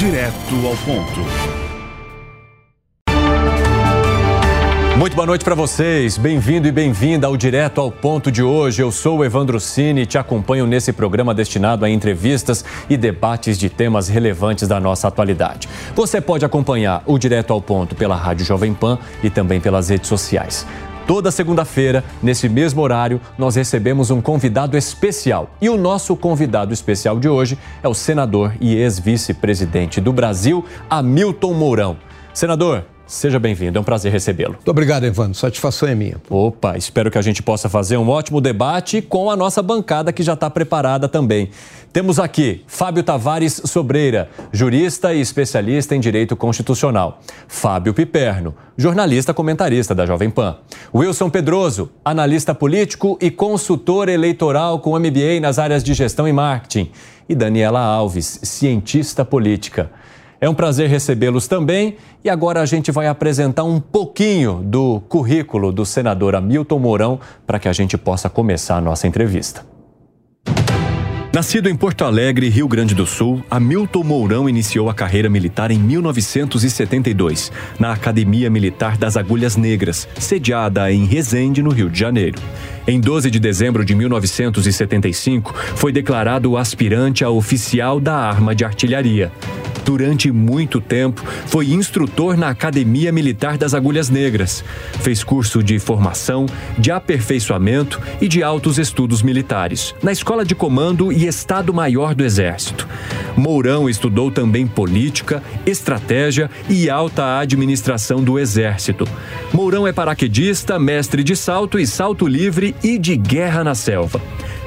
Direto ao ponto. Muito boa noite para vocês. Bem-vindo e bem-vinda ao Direto ao Ponto de hoje. Eu sou o Evandro Cini e te acompanho nesse programa destinado a entrevistas e debates de temas relevantes da nossa atualidade. Você pode acompanhar o Direto ao Ponto pela Rádio Jovem Pan e também pelas redes sociais. Toda segunda-feira, nesse mesmo horário, nós recebemos um convidado especial. E o nosso convidado especial de hoje é o senador e ex-vice-presidente do Brasil, Hamilton Mourão. Senador, Seja bem-vindo, é um prazer recebê-lo. Muito obrigado, Evandro. Satisfação é minha. Opa, espero que a gente possa fazer um ótimo debate com a nossa bancada que já está preparada também. Temos aqui Fábio Tavares Sobreira, jurista e especialista em direito constitucional. Fábio Piperno, jornalista comentarista da Jovem Pan. Wilson Pedroso, analista político e consultor eleitoral com MBA nas áreas de gestão e marketing. E Daniela Alves, cientista política. É um prazer recebê-los também e agora a gente vai apresentar um pouquinho do currículo do senador Hamilton Mourão para que a gente possa começar a nossa entrevista. Nascido em Porto Alegre, Rio Grande do Sul, Hamilton Mourão iniciou a carreira militar em 1972, na Academia Militar das Agulhas Negras, sediada em Resende, no Rio de Janeiro. Em 12 de dezembro de 1975, foi declarado aspirante a oficial da arma de artilharia. Durante muito tempo, foi instrutor na Academia Militar das Agulhas Negras. Fez curso de formação, de aperfeiçoamento e de altos estudos militares, na Escola de Comando e Estado-Maior do Exército. Mourão estudou também política, estratégia e alta administração do Exército. Mourão é paraquedista, mestre de salto e salto livre e de guerra na selva.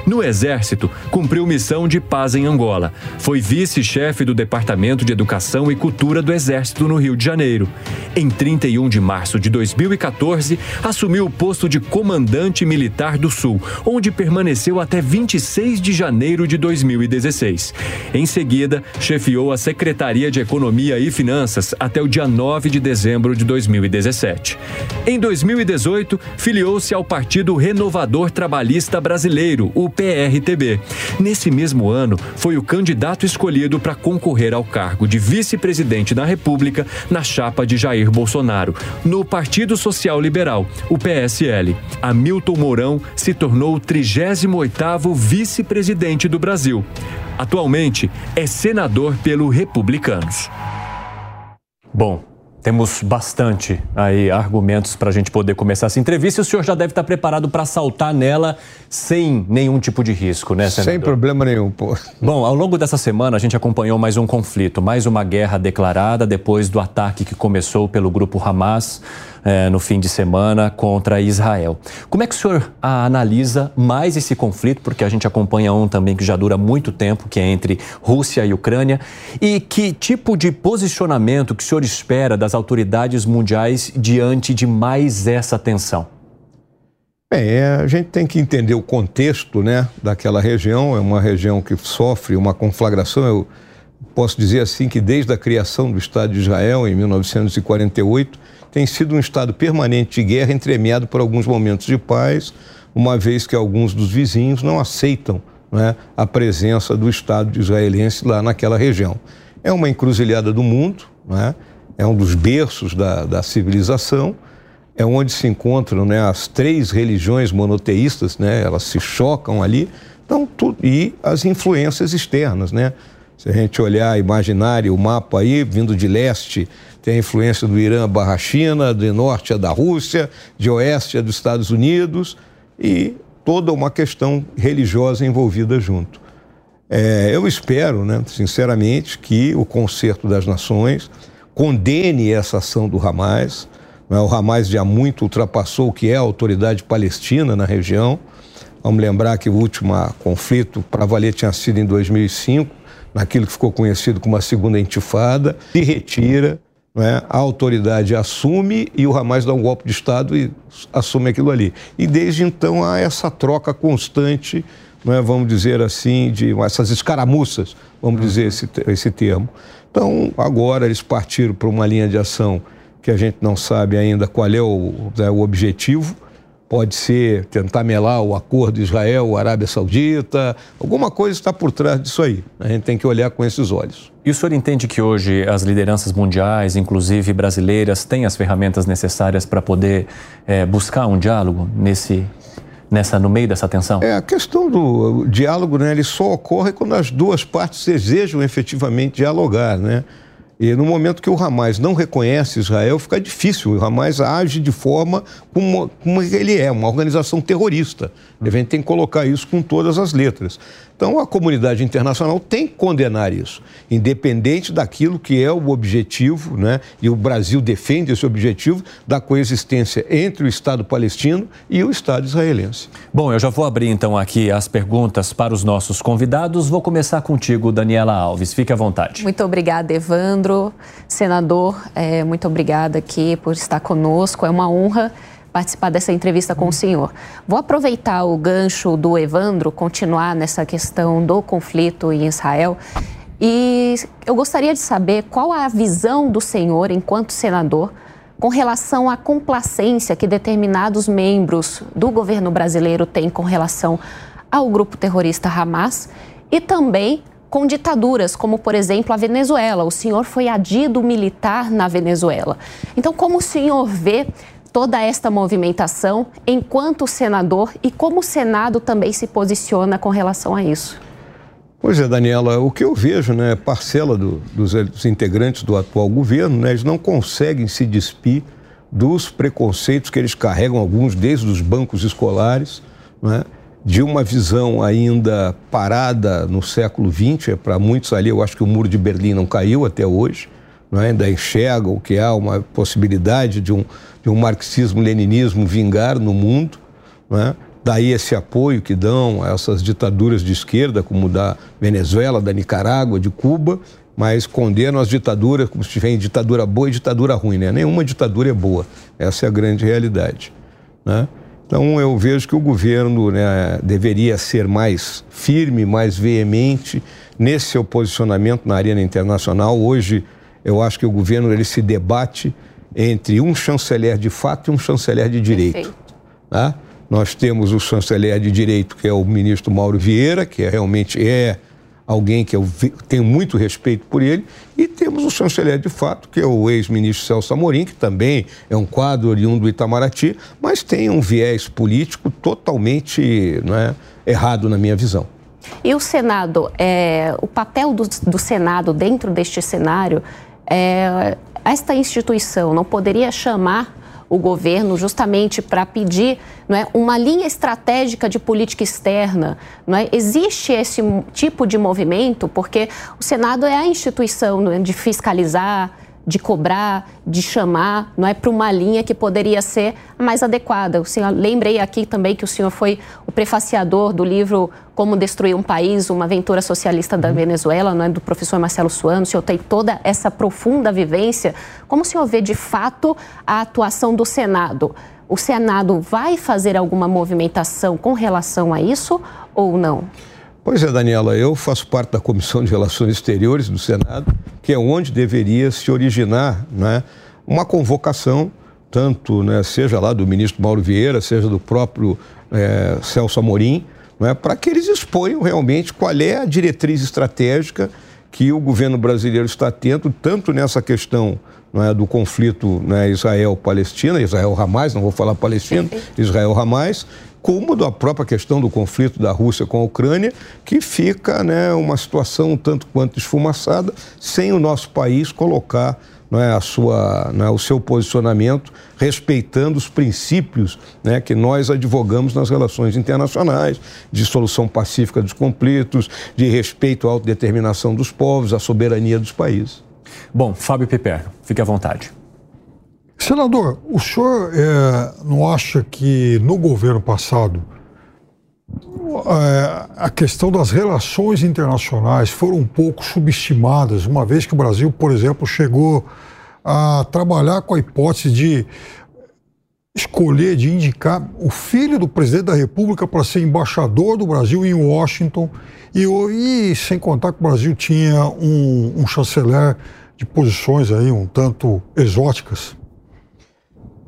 No Exército, cumpriu missão de paz em Angola. Foi vice-chefe do Departamento de Educação e Cultura do Exército no Rio de Janeiro. Em 31 de março de 2014, assumiu o posto de comandante militar do Sul, onde permaneceu até 26 de janeiro de 2016. Em seguida, chefiou a Secretaria de Economia e Finanças até o dia 9 de dezembro de 2017. Em 2018, filiou-se ao Partido Renovador Trabalhista Brasileiro, o PRTB. Nesse mesmo ano, foi o candidato escolhido para concorrer ao cargo de vice-presidente da República na chapa de Jair Bolsonaro, no Partido Social Liberal, o PSL. Hamilton Mourão se tornou o 38º vice-presidente do Brasil. Atualmente é senador pelo Republicanos. Bom, temos bastante aí argumentos para a gente poder começar essa entrevista. O senhor já deve estar preparado para saltar nela sem nenhum tipo de risco, né, senador? Sem problema nenhum, pô. Bom, ao longo dessa semana a gente acompanhou mais um conflito, mais uma guerra declarada depois do ataque que começou pelo grupo Hamas é, no fim de semana contra Israel. Como é que o senhor analisa mais esse conflito? Porque a gente acompanha um também que já dura muito tempo, que é entre Rússia e Ucrânia. E que tipo de posicionamento que o senhor espera das autoridades mundiais diante de mais essa tensão? Bem, é, a gente tem que entender o contexto né, daquela região. É uma região que sofre uma conflagração. Eu posso dizer assim que desde a criação do Estado de Israel, em 1948, tem sido um estado permanente de guerra, entremeado por alguns momentos de paz, uma vez que alguns dos vizinhos não aceitam né, a presença do Estado israelense lá naquela região. É uma encruzilhada do mundo, né, é um dos berços da, da civilização, é onde se encontram né, as três religiões monoteístas, né, elas se chocam ali, então, e as influências externas. Né? Se a gente olhar, imaginar o mapa aí, vindo de leste, tem a influência do Irã barra China, de norte é da Rússia, de oeste é dos Estados Unidos e toda uma questão religiosa envolvida junto. É, eu espero, né, sinceramente, que o Concerto das Nações condene essa ação do Hamas. Né, o Hamas já muito ultrapassou o que é a autoridade palestina na região. Vamos lembrar que o último conflito para valer tinha sido em 2005, naquilo que ficou conhecido como a Segunda Intifada, se retira é? a autoridade assume e o Hamas dá um golpe de Estado e assume aquilo ali. E desde então há essa troca constante, é? vamos dizer assim, de essas escaramuças, vamos dizer esse, esse termo. Então, agora eles partiram para uma linha de ação que a gente não sabe ainda qual é o, é o objetivo. Pode ser tentar melar o acordo Israel-Arábia Saudita, alguma coisa está por trás disso aí. A gente tem que olhar com esses olhos. E o senhor entende que hoje as lideranças mundiais, inclusive brasileiras, têm as ferramentas necessárias para poder é, buscar um diálogo nesse, nessa, no meio dessa tensão? É, a questão do diálogo, né, ele só ocorre quando as duas partes desejam efetivamente dialogar, né? E no momento que o Hamas não reconhece Israel, fica difícil. O Hamas age de forma como, como ele é, uma organização terrorista. A gente tem que colocar isso com todas as letras. Então, a comunidade internacional tem que condenar isso, independente daquilo que é o objetivo, né? e o Brasil defende esse objetivo da coexistência entre o Estado palestino e o Estado israelense. Bom, eu já vou abrir então aqui as perguntas para os nossos convidados. Vou começar contigo, Daniela Alves. Fique à vontade. Muito obrigada, Evandro. Senador, é, muito obrigada aqui por estar conosco. É uma honra participar dessa entrevista com o senhor. Vou aproveitar o gancho do Evandro, continuar nessa questão do conflito em Israel. E eu gostaria de saber qual a visão do senhor, enquanto senador, com relação à complacência que determinados membros do governo brasileiro têm com relação ao grupo terrorista Hamas e também com ditaduras, como por exemplo a Venezuela. O senhor foi adido militar na Venezuela. Então, como o senhor vê toda esta movimentação enquanto senador e como o Senado também se posiciona com relação a isso? Pois é, Daniela, o que eu vejo, né, parcela do, dos, dos, integrantes do atual governo, né, eles não conseguem se despir dos preconceitos que eles carregam, alguns desde os bancos escolares, né, de uma visão ainda parada no século XX, é para muitos ali, eu acho que o muro de Berlim não caiu até hoje, é? ainda enxergam que há uma possibilidade de um, de um marxismo-leninismo vingar no mundo. É? Daí esse apoio que dão a essas ditaduras de esquerda, como da Venezuela, da Nicarágua, de Cuba, mas condenam as ditaduras como se tivesse ditadura boa e ditadura ruim. Né? Nenhuma ditadura é boa. Essa é a grande realidade. Né? Então eu vejo que o governo né, deveria ser mais firme, mais veemente nesse seu posicionamento na arena internacional. Hoje eu acho que o governo ele se debate entre um chanceler de fato e um chanceler de direito. Tá? Nós temos o chanceler de direito, que é o ministro Mauro Vieira, que é, realmente é alguém que eu tenho muito respeito por ele, e temos o chanceler de fato, que é o ex-ministro Celso Amorim, que também é um quadro oriundo do Itamaraty, mas tem um viés político totalmente é, errado na minha visão. E o Senado, é, o papel do, do Senado dentro deste cenário é, esta instituição não poderia chamar o governo justamente para pedir não é, uma linha estratégica de política externa. Não é? Existe esse tipo de movimento porque o Senado é a instituição é, de fiscalizar, de cobrar, de chamar, não é para uma linha que poderia ser a mais adequada. O senhor lembrei aqui também que o senhor foi o prefaciador do livro Como Destruir um País, uma aventura socialista da uhum. Venezuela, não é do professor Marcelo Suano. O senhor tem toda essa profunda vivência. Como o senhor vê de fato a atuação do Senado? O Senado vai fazer alguma movimentação com relação a isso ou não? Pois é, Daniela, eu faço parte da Comissão de Relações Exteriores do Senado, que é onde deveria se originar né, uma convocação, tanto né, seja lá do ministro Mauro Vieira, seja do próprio é, Celso Amorim, né, para que eles exponham realmente qual é a diretriz estratégica que o governo brasileiro está tendo, tanto nessa questão é, do conflito né, Israel-Palestina, Israel-Hamas, não vou falar Palestina, Israel-Hamas, como da própria questão do conflito da Rússia com a Ucrânia, que fica né, uma situação um tanto quanto esfumaçada, sem o nosso país colocar não é, a sua, não é, o seu posicionamento, respeitando os princípios né, que nós advogamos nas relações internacionais, de solução pacífica dos conflitos, de respeito à autodeterminação dos povos, à soberania dos países. Bom, Fábio Piper, fique à vontade. Senador, o senhor é, não acha que no governo passado é, a questão das relações internacionais foram um pouco subestimadas, uma vez que o Brasil, por exemplo, chegou a trabalhar com a hipótese de escolher, de indicar o filho do presidente da República para ser embaixador do Brasil em Washington, e, e sem contar que o Brasil tinha um, um chanceler de posições aí um tanto exóticas.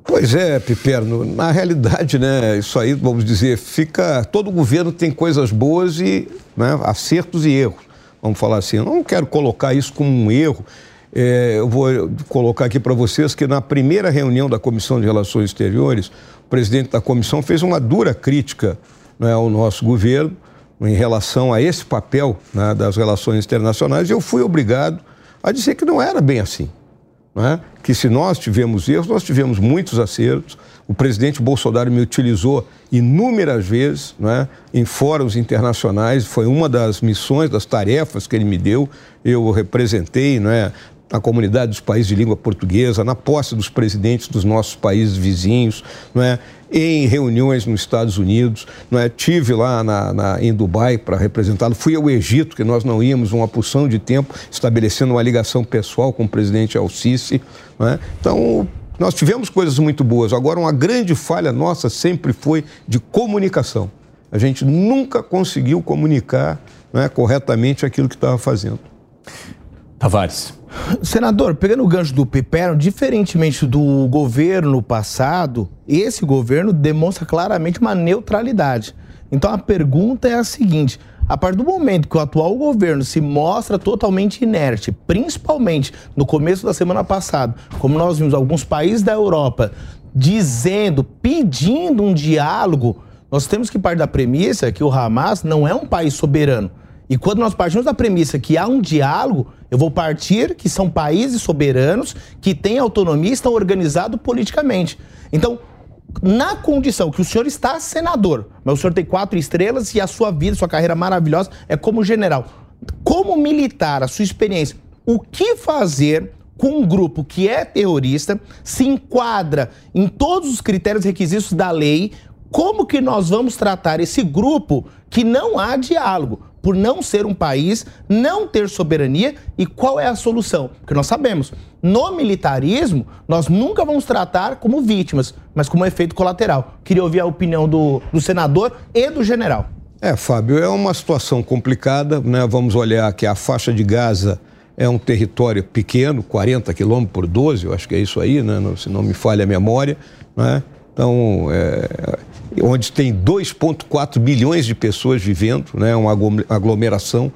Pois é, Piperno. Na realidade, né, isso aí, vamos dizer, fica. Todo governo tem coisas boas e né, acertos e erros. Vamos falar assim. Eu não quero colocar isso como um erro. É, eu vou colocar aqui para vocês que na primeira reunião da Comissão de Relações Exteriores, o presidente da comissão fez uma dura crítica né, ao nosso governo em relação a esse papel né, das relações internacionais. E eu fui obrigado a dizer que não era bem assim é? que se nós tivemos erros, nós tivemos muitos acertos. O presidente Bolsonaro me utilizou inúmeras vezes é? em fóruns internacionais, foi uma das missões, das tarefas que ele me deu. Eu representei não é? Na comunidade dos países de língua portuguesa, na posse dos presidentes dos nossos países vizinhos, não é? em reuniões nos Estados Unidos, não é? tive lá na, na em Dubai para representá-lo, fui ao Egito, que nós não íamos uma porção de tempo, estabelecendo uma ligação pessoal com o presidente Al-Sisi. É? Então, nós tivemos coisas muito boas. Agora, uma grande falha nossa sempre foi de comunicação. A gente nunca conseguiu comunicar é, corretamente aquilo que estava fazendo. Tavares. Senador, pegando o gancho do Pipero, diferentemente do governo passado, esse governo demonstra claramente uma neutralidade. Então a pergunta é a seguinte: a partir do momento que o atual governo se mostra totalmente inerte, principalmente no começo da semana passada, como nós vimos alguns países da Europa dizendo, pedindo um diálogo, nós temos que partir da premissa que o Hamas não é um país soberano. E quando nós partimos da premissa que há um diálogo, eu vou partir que são países soberanos que têm autonomia e estão organizados politicamente. Então, na condição que o senhor está senador, mas o senhor tem quatro estrelas e a sua vida, sua carreira maravilhosa é como general. Como militar, a sua experiência, o que fazer com um grupo que é terrorista, se enquadra em todos os critérios e requisitos da lei, como que nós vamos tratar esse grupo que não há diálogo? Por não ser um país, não ter soberania e qual é a solução? Porque nós sabemos, no militarismo, nós nunca vamos tratar como vítimas, mas como efeito colateral. Queria ouvir a opinião do, do senador e do general. É, Fábio, é uma situação complicada, né? Vamos olhar que a faixa de Gaza é um território pequeno, 40 quilômetros por 12, eu acho que é isso aí, né? se não me falha a memória, né? Então, é, onde tem 2,4 milhões de pessoas vivendo, né, uma aglomeração.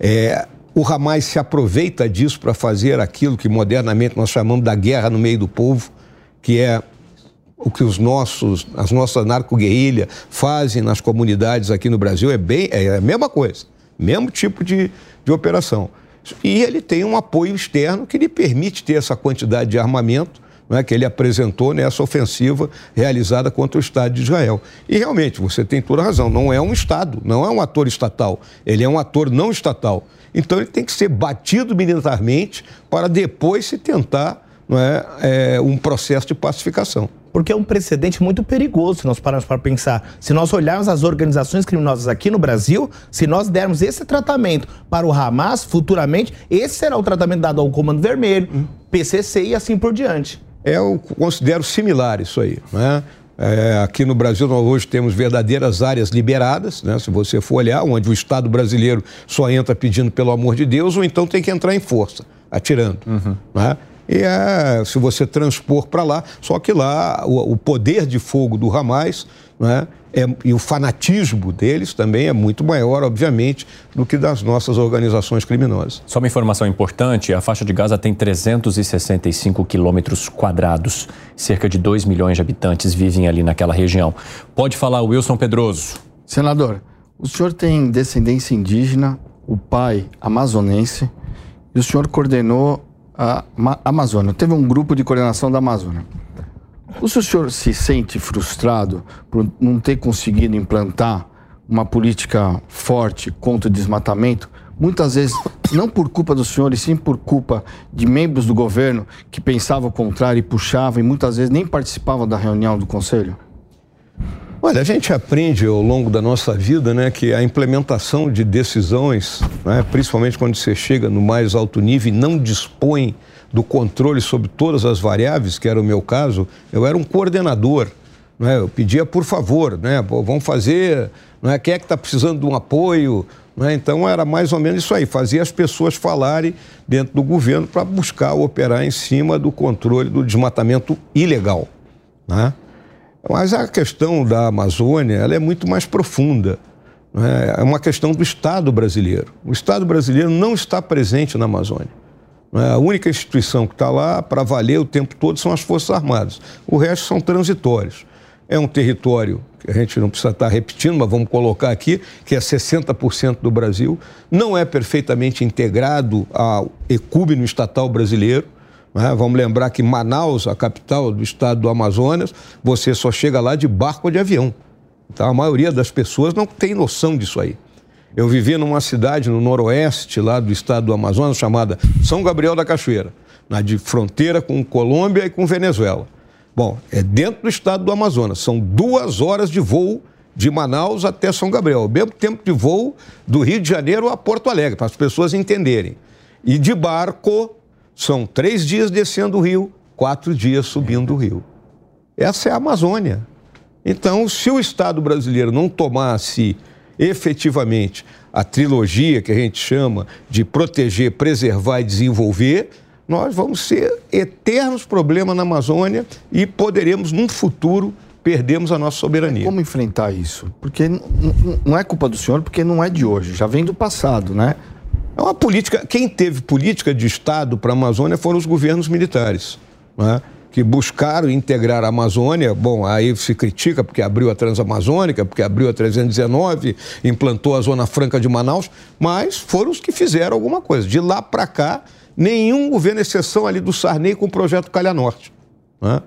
É, o Hamas se aproveita disso para fazer aquilo que modernamente nós chamamos da guerra no meio do povo, que é o que os nossos, as nossas narco-guerrilha fazem nas comunidades aqui no Brasil é bem é a mesma coisa, mesmo tipo de, de operação. E ele tem um apoio externo que lhe permite ter essa quantidade de armamento né, que ele apresentou nessa ofensiva realizada contra o Estado de Israel. E realmente, você tem toda razão, não é um Estado, não é um ator estatal, ele é um ator não estatal. Então ele tem que ser batido militarmente para depois se tentar é, é um processo de pacificação porque é um precedente muito perigoso se nós pararmos para pensar. Se nós olharmos as organizações criminosas aqui no Brasil, se nós dermos esse tratamento para o Hamas futuramente, esse será o tratamento dado ao Comando Vermelho. PCC e assim por diante eu considero similar isso aí. Né? É, aqui no Brasil, nós hoje temos verdadeiras áreas liberadas, né? se você for olhar, onde o Estado brasileiro só entra pedindo pelo amor de Deus, ou então tem que entrar em força, atirando. Uhum. Né? E é, se você transpor para lá, só que lá o, o, poder de fogo do Hamas né, é, e o fanatismo deles também é muito maior, obviamente, do que das nossas organizações criminosas. Só uma informação importante: a faixa de Gaza tem 365 quilômetros quadrados. Cerca de 2 milhões de habitantes vivem ali naquela região. Pode falar, Wilson Pedroso. Senador, o senhor tem descendência indígena, o pai amazonense, e o senhor coordenou a Amazônia. Teve um grupo de coordenação da Amazônia. O senhor se sente frustrado por não ter conseguido implantar uma política forte contra o desmatamento? Muitas vezes, não por culpa do senhor, e sim por culpa de membros do governo que pensavam o contrário e puxavam e muitas vezes nem participavam da reunião do conselho? Olha, a gente aprende ao longo da nossa vida né, que a implementação de decisões, né, principalmente quando você chega no mais alto nível e não dispõe do controle sobre todas as variáveis, que era o meu caso, eu era um coordenador. Né? Eu pedia, por favor, né? vamos fazer, né? quem é que está precisando de um apoio? Né? Então era mais ou menos isso aí, fazia as pessoas falarem dentro do governo para buscar operar em cima do controle do desmatamento ilegal. Né? Mas a questão da Amazônia ela é muito mais profunda. Né? É uma questão do Estado brasileiro. O Estado brasileiro não está presente na Amazônia. Né? A única instituição que está lá para valer o tempo todo são as Forças Armadas. O resto são transitórios. É um território que a gente não precisa estar repetindo, mas vamos colocar aqui, que é 60% do Brasil, não é perfeitamente integrado ao ecúmeno estatal brasileiro. Né? Vamos lembrar que Manaus, a capital do estado do Amazonas, você só chega lá de barco ou de avião. Então, a maioria das pessoas não tem noção disso aí. Eu vivi numa cidade no noroeste lá do estado do Amazonas chamada São Gabriel da Cachoeira, na de fronteira com Colômbia e com Venezuela. Bom, é dentro do estado do Amazonas. São duas horas de voo de Manaus até São Gabriel. O mesmo tempo de voo do Rio de Janeiro a Porto Alegre, para as pessoas entenderem. E de barco, são três dias descendo o rio, quatro dias subindo o rio. Essa é a Amazônia. Então, se o Estado brasileiro não tomasse efetivamente a trilogia que a gente chama de proteger, preservar e desenvolver, nós vamos ser eternos problemas na Amazônia e poderemos, num futuro, perdermos a nossa soberania. Como enfrentar isso? Porque não é culpa do senhor, porque não é de hoje, já vem do passado, né? É uma política. Quem teve política de Estado para a Amazônia foram os governos militares. Né? Que buscaram integrar a Amazônia. Bom, aí se critica porque abriu a Transamazônica, porque abriu a 319, implantou a Zona Franca de Manaus, mas foram os que fizeram alguma coisa. De lá para cá, nenhum governo, exceção ali do Sarney com o projeto Calha Norte. Né?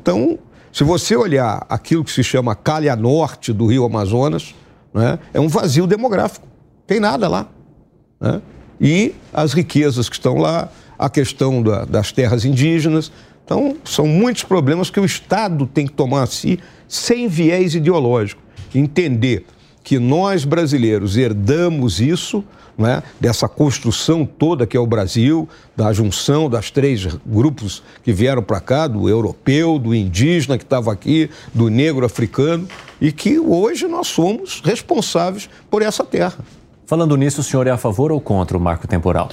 Então, se você olhar aquilo que se chama Calha Norte do Rio Amazonas, né, é um vazio demográfico. Tem nada lá. Né? E as riquezas que estão lá, a questão da, das terras indígenas, então, são muitos problemas que o Estado tem que tomar a si sem viés ideológico. Entender que nós brasileiros herdamos isso, né, dessa construção toda que é o Brasil, da junção das três grupos que vieram para cá, do europeu, do indígena que estava aqui, do negro africano, e que hoje nós somos responsáveis por essa terra. Falando nisso, o senhor é a favor ou contra o marco temporal?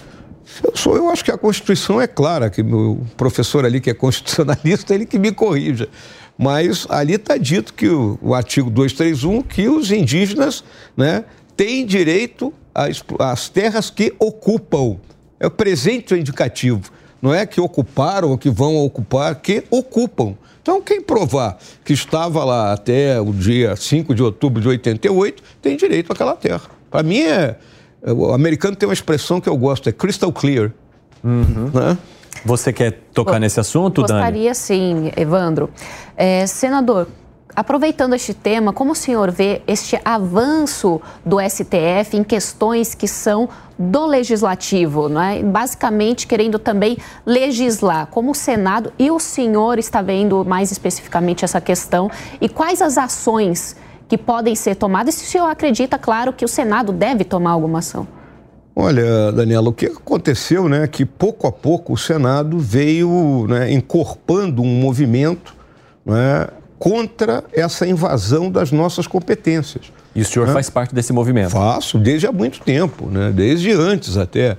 Eu, sou, eu acho que a Constituição é clara, que o professor ali que é constitucionalista, ele que me corrija. Mas ali está dito que o, o, artigo 231, que os indígenas né, têm direito às, terras que ocupam. É o presente indicativo. Não é que ocuparam ou que vão ocupar, que ocupam. Então, quem provar que estava lá até o dia 5 de outubro de 88 tem direito àquela terra. Para mim é o americano tem uma expressão que eu gosto, é crystal clear. Uhum. Né? Você quer tocar Bom, nesse assunto, gostaria, Dani? Gostaria sim, Evandro. É, senador, aproveitando este tema, como o senhor vê este avanço do STF em questões que são do legislativo, não é? basicamente querendo também legislar, como o Senado e o senhor está vendo mais especificamente essa questão e quais as ações que podem ser tomadas se o senhor acredita, claro, que o Senado deve tomar alguma ação? Olha, Daniela, o que aconteceu, né, que pouco a pouco o Senado veio né, encorpando um movimento né, contra essa invasão das nossas competências. E o senhor né? faz parte desse movimento? Faço, desde há muito tempo, né, desde antes até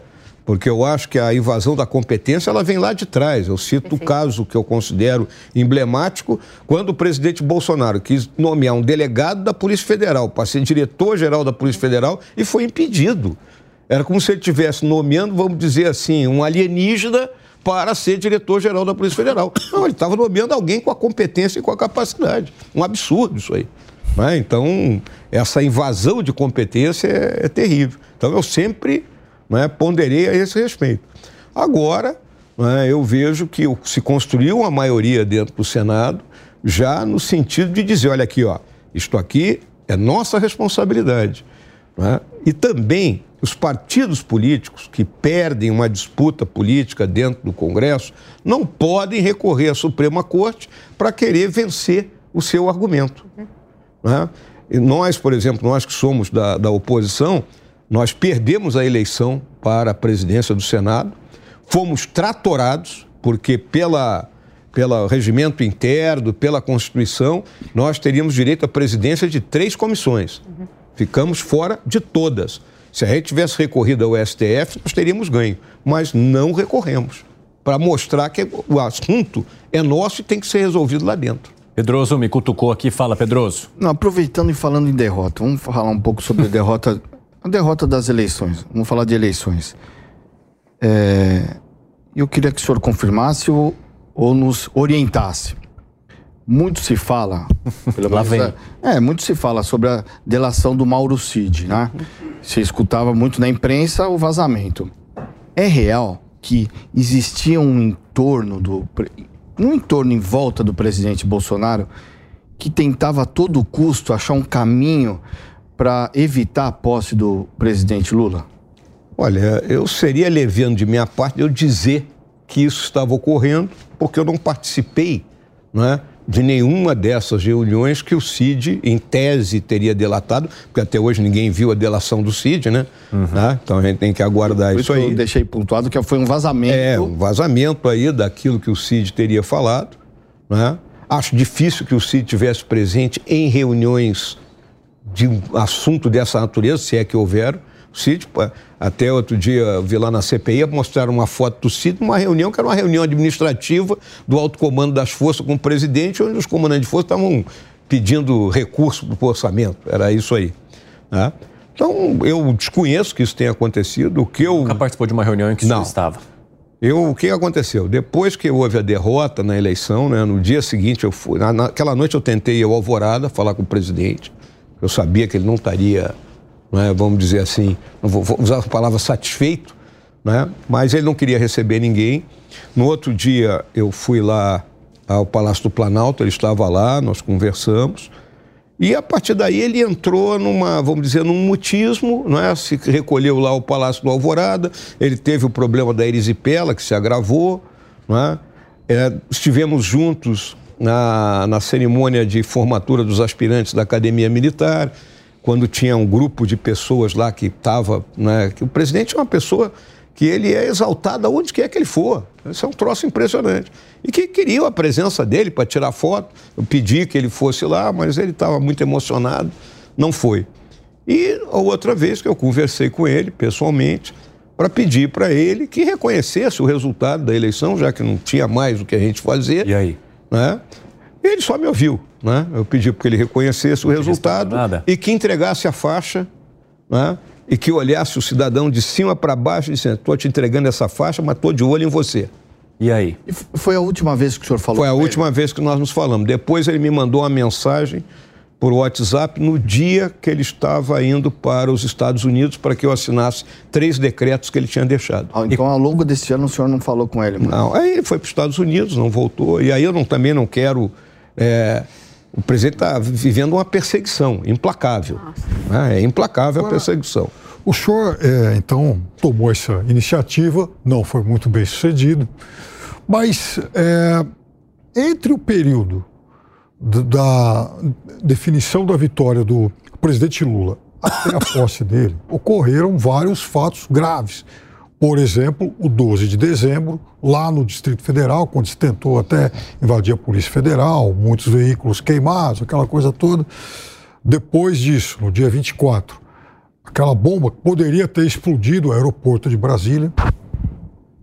porque eu acho que a invasão da competência ela vem lá de trás. Eu cito Perfeito. o caso que eu considero emblemático, quando o presidente Bolsonaro quis nomear um delegado da Polícia Federal para ser diretor-geral da Polícia Federal e foi impedido. Era como se ele estivesse nomeando, vamos dizer assim, um alienígena para ser diretor-geral da Polícia Federal. Não, ele estava nomeando alguém com a competência e com a capacidade. Um absurdo isso aí. Né? Então, essa invasão de competência é, é terrível. Então, eu sempre né, ponderei a esse respeito. Agora, né, eu vejo que se construiu uma maioria dentro do Senado já no sentido de dizer, olha aqui, ó, isto aqui é nossa responsabilidade. Né? E também os partidos políticos que perdem uma disputa política dentro do Congresso não podem recorrer à Suprema Corte para querer vencer o seu argumento. Né? E nós, por exemplo, nós que somos da, da oposição, nós perdemos a eleição para a presidência do Senado, fomos tratorados, porque pela, pelo regimento interno, pela Constituição, nós teríamos direito à presidência de três comissões. Uhum. Ficamos fora de todas. Se a gente tivesse recorrido ao STF, nós teríamos ganho, mas não recorremos, para mostrar que o assunto é nosso e tem que ser resolvido lá dentro. Pedroso me cutucou aqui. Fala, Pedroso. Não, aproveitando e falando em derrota, vamos falar um pouco sobre a derrota, a derrota das eleições. Vamos falar de eleições. É, eu queria que o senhor confirmasse ou, ou nos orientasse. Muito se fala, Lá vem. é, é, muito se fala sobre a delação do Mauro Cid, né? Você escutava muito na imprensa o vazamento. É real que existia um entorno do um entorno em volta do presidente Bolsonaro que tentava a todo custo achar um caminho para evitar a posse do presidente Lula? Olha, eu seria leviano de minha parte eu dizer que isso estava ocorrendo, porque eu não participei não é, de nenhuma dessas reuniões que o Cid, em tese, teria delatado, porque até hoje ninguém viu a delação do Cid, né? Tá? Então a gente tem que aguardar Por isso aí. eu deixei pontuado que foi um vazamento. É, um vazamento aí daquilo que o Cid teria falado. Né? Acho difícil que o Cid tivesse presente em reuniões de um assunto dessa natureza, se é que houver. O Cid, pá, até outro dia, eu vi lá na CPI, mostraram uma foto do Cid numa reunião que era uma reunião administrativa do alto comando das forças com o presidente, onde os comandantes de força estavam pedindo recurso para o orçamento. Era isso aí. né? Então, eu desconheço que isso tenha acontecido. O que eu. Nunca participou de uma reunião em que Não. estava. Eu, o que aconteceu? Depois que houve a derrota na eleição, né, no dia seguinte eu fui. na- naquela noite eu tentei ir ao Alvorada falar com o presidente. Eu sabia que ele não estaria, né, vamos dizer assim, não vou, vou usar a palavra satisfeito, né, mas ele não queria receber ninguém. No outro dia eu fui lá ao Palácio do Planalto, ele estava lá, nós conversamos. E a partir daí ele entrou numa, vamos dizer, num mutismo, não é? se recolheu lá ao Palácio do Alvorada, ele teve o problema da erisipela, que se agravou. Não é? É, estivemos juntos na, na cerimônia de formatura dos aspirantes da Academia Militar, quando tinha um grupo de pessoas lá que estava. Né, o presidente é uma pessoa que ele é exaltado aonde quer que ele for. Isso é um troço impressionante. E que queriam a presença dele para tirar foto. Eu pedi que ele fosse lá, mas ele estava muito emocionado, não foi. E a outra vez que eu conversei com ele pessoalmente, para pedir para ele que reconhecesse o resultado da eleição, já que não tinha mais o que a gente fazer. E aí? Né? Ele só me ouviu. Né? Eu pedi para que ele reconhecesse o resultado e que entregasse a faixa né? e que olhasse o cidadão de cima para baixo e disse: Estou te entregando essa faixa, mas estou de olho em você. E aí? E foi a última vez que o senhor falou Foi a com ele? última vez que nós nos falamos. Depois ele me mandou uma mensagem por WhatsApp no dia que ele estava indo para os Estados Unidos para que eu assinasse três decretos que ele tinha deixado. Ah, Então, ao longo desse ano, o senhor não falou com ele, mano? Não, aí ele foi para os Estados Unidos, não voltou. E aí eu não- também não quero. é, o presidente está vivendo uma perseguição implacável. né? É implacável a perseguição. O senhor, é, então, tomou essa iniciativa, não foi muito bem sucedido, mas é, entre o período da definição da vitória do presidente Lula até a posse dele, ocorreram vários fatos graves. Por exemplo, o 12 de dezembro, lá no Distrito Federal, quando se tentou até invadir a Polícia Federal, muitos veículos queimados, aquela coisa toda. Depois disso, no dia 24, aquela bomba poderia ter explodido o aeroporto de Brasília.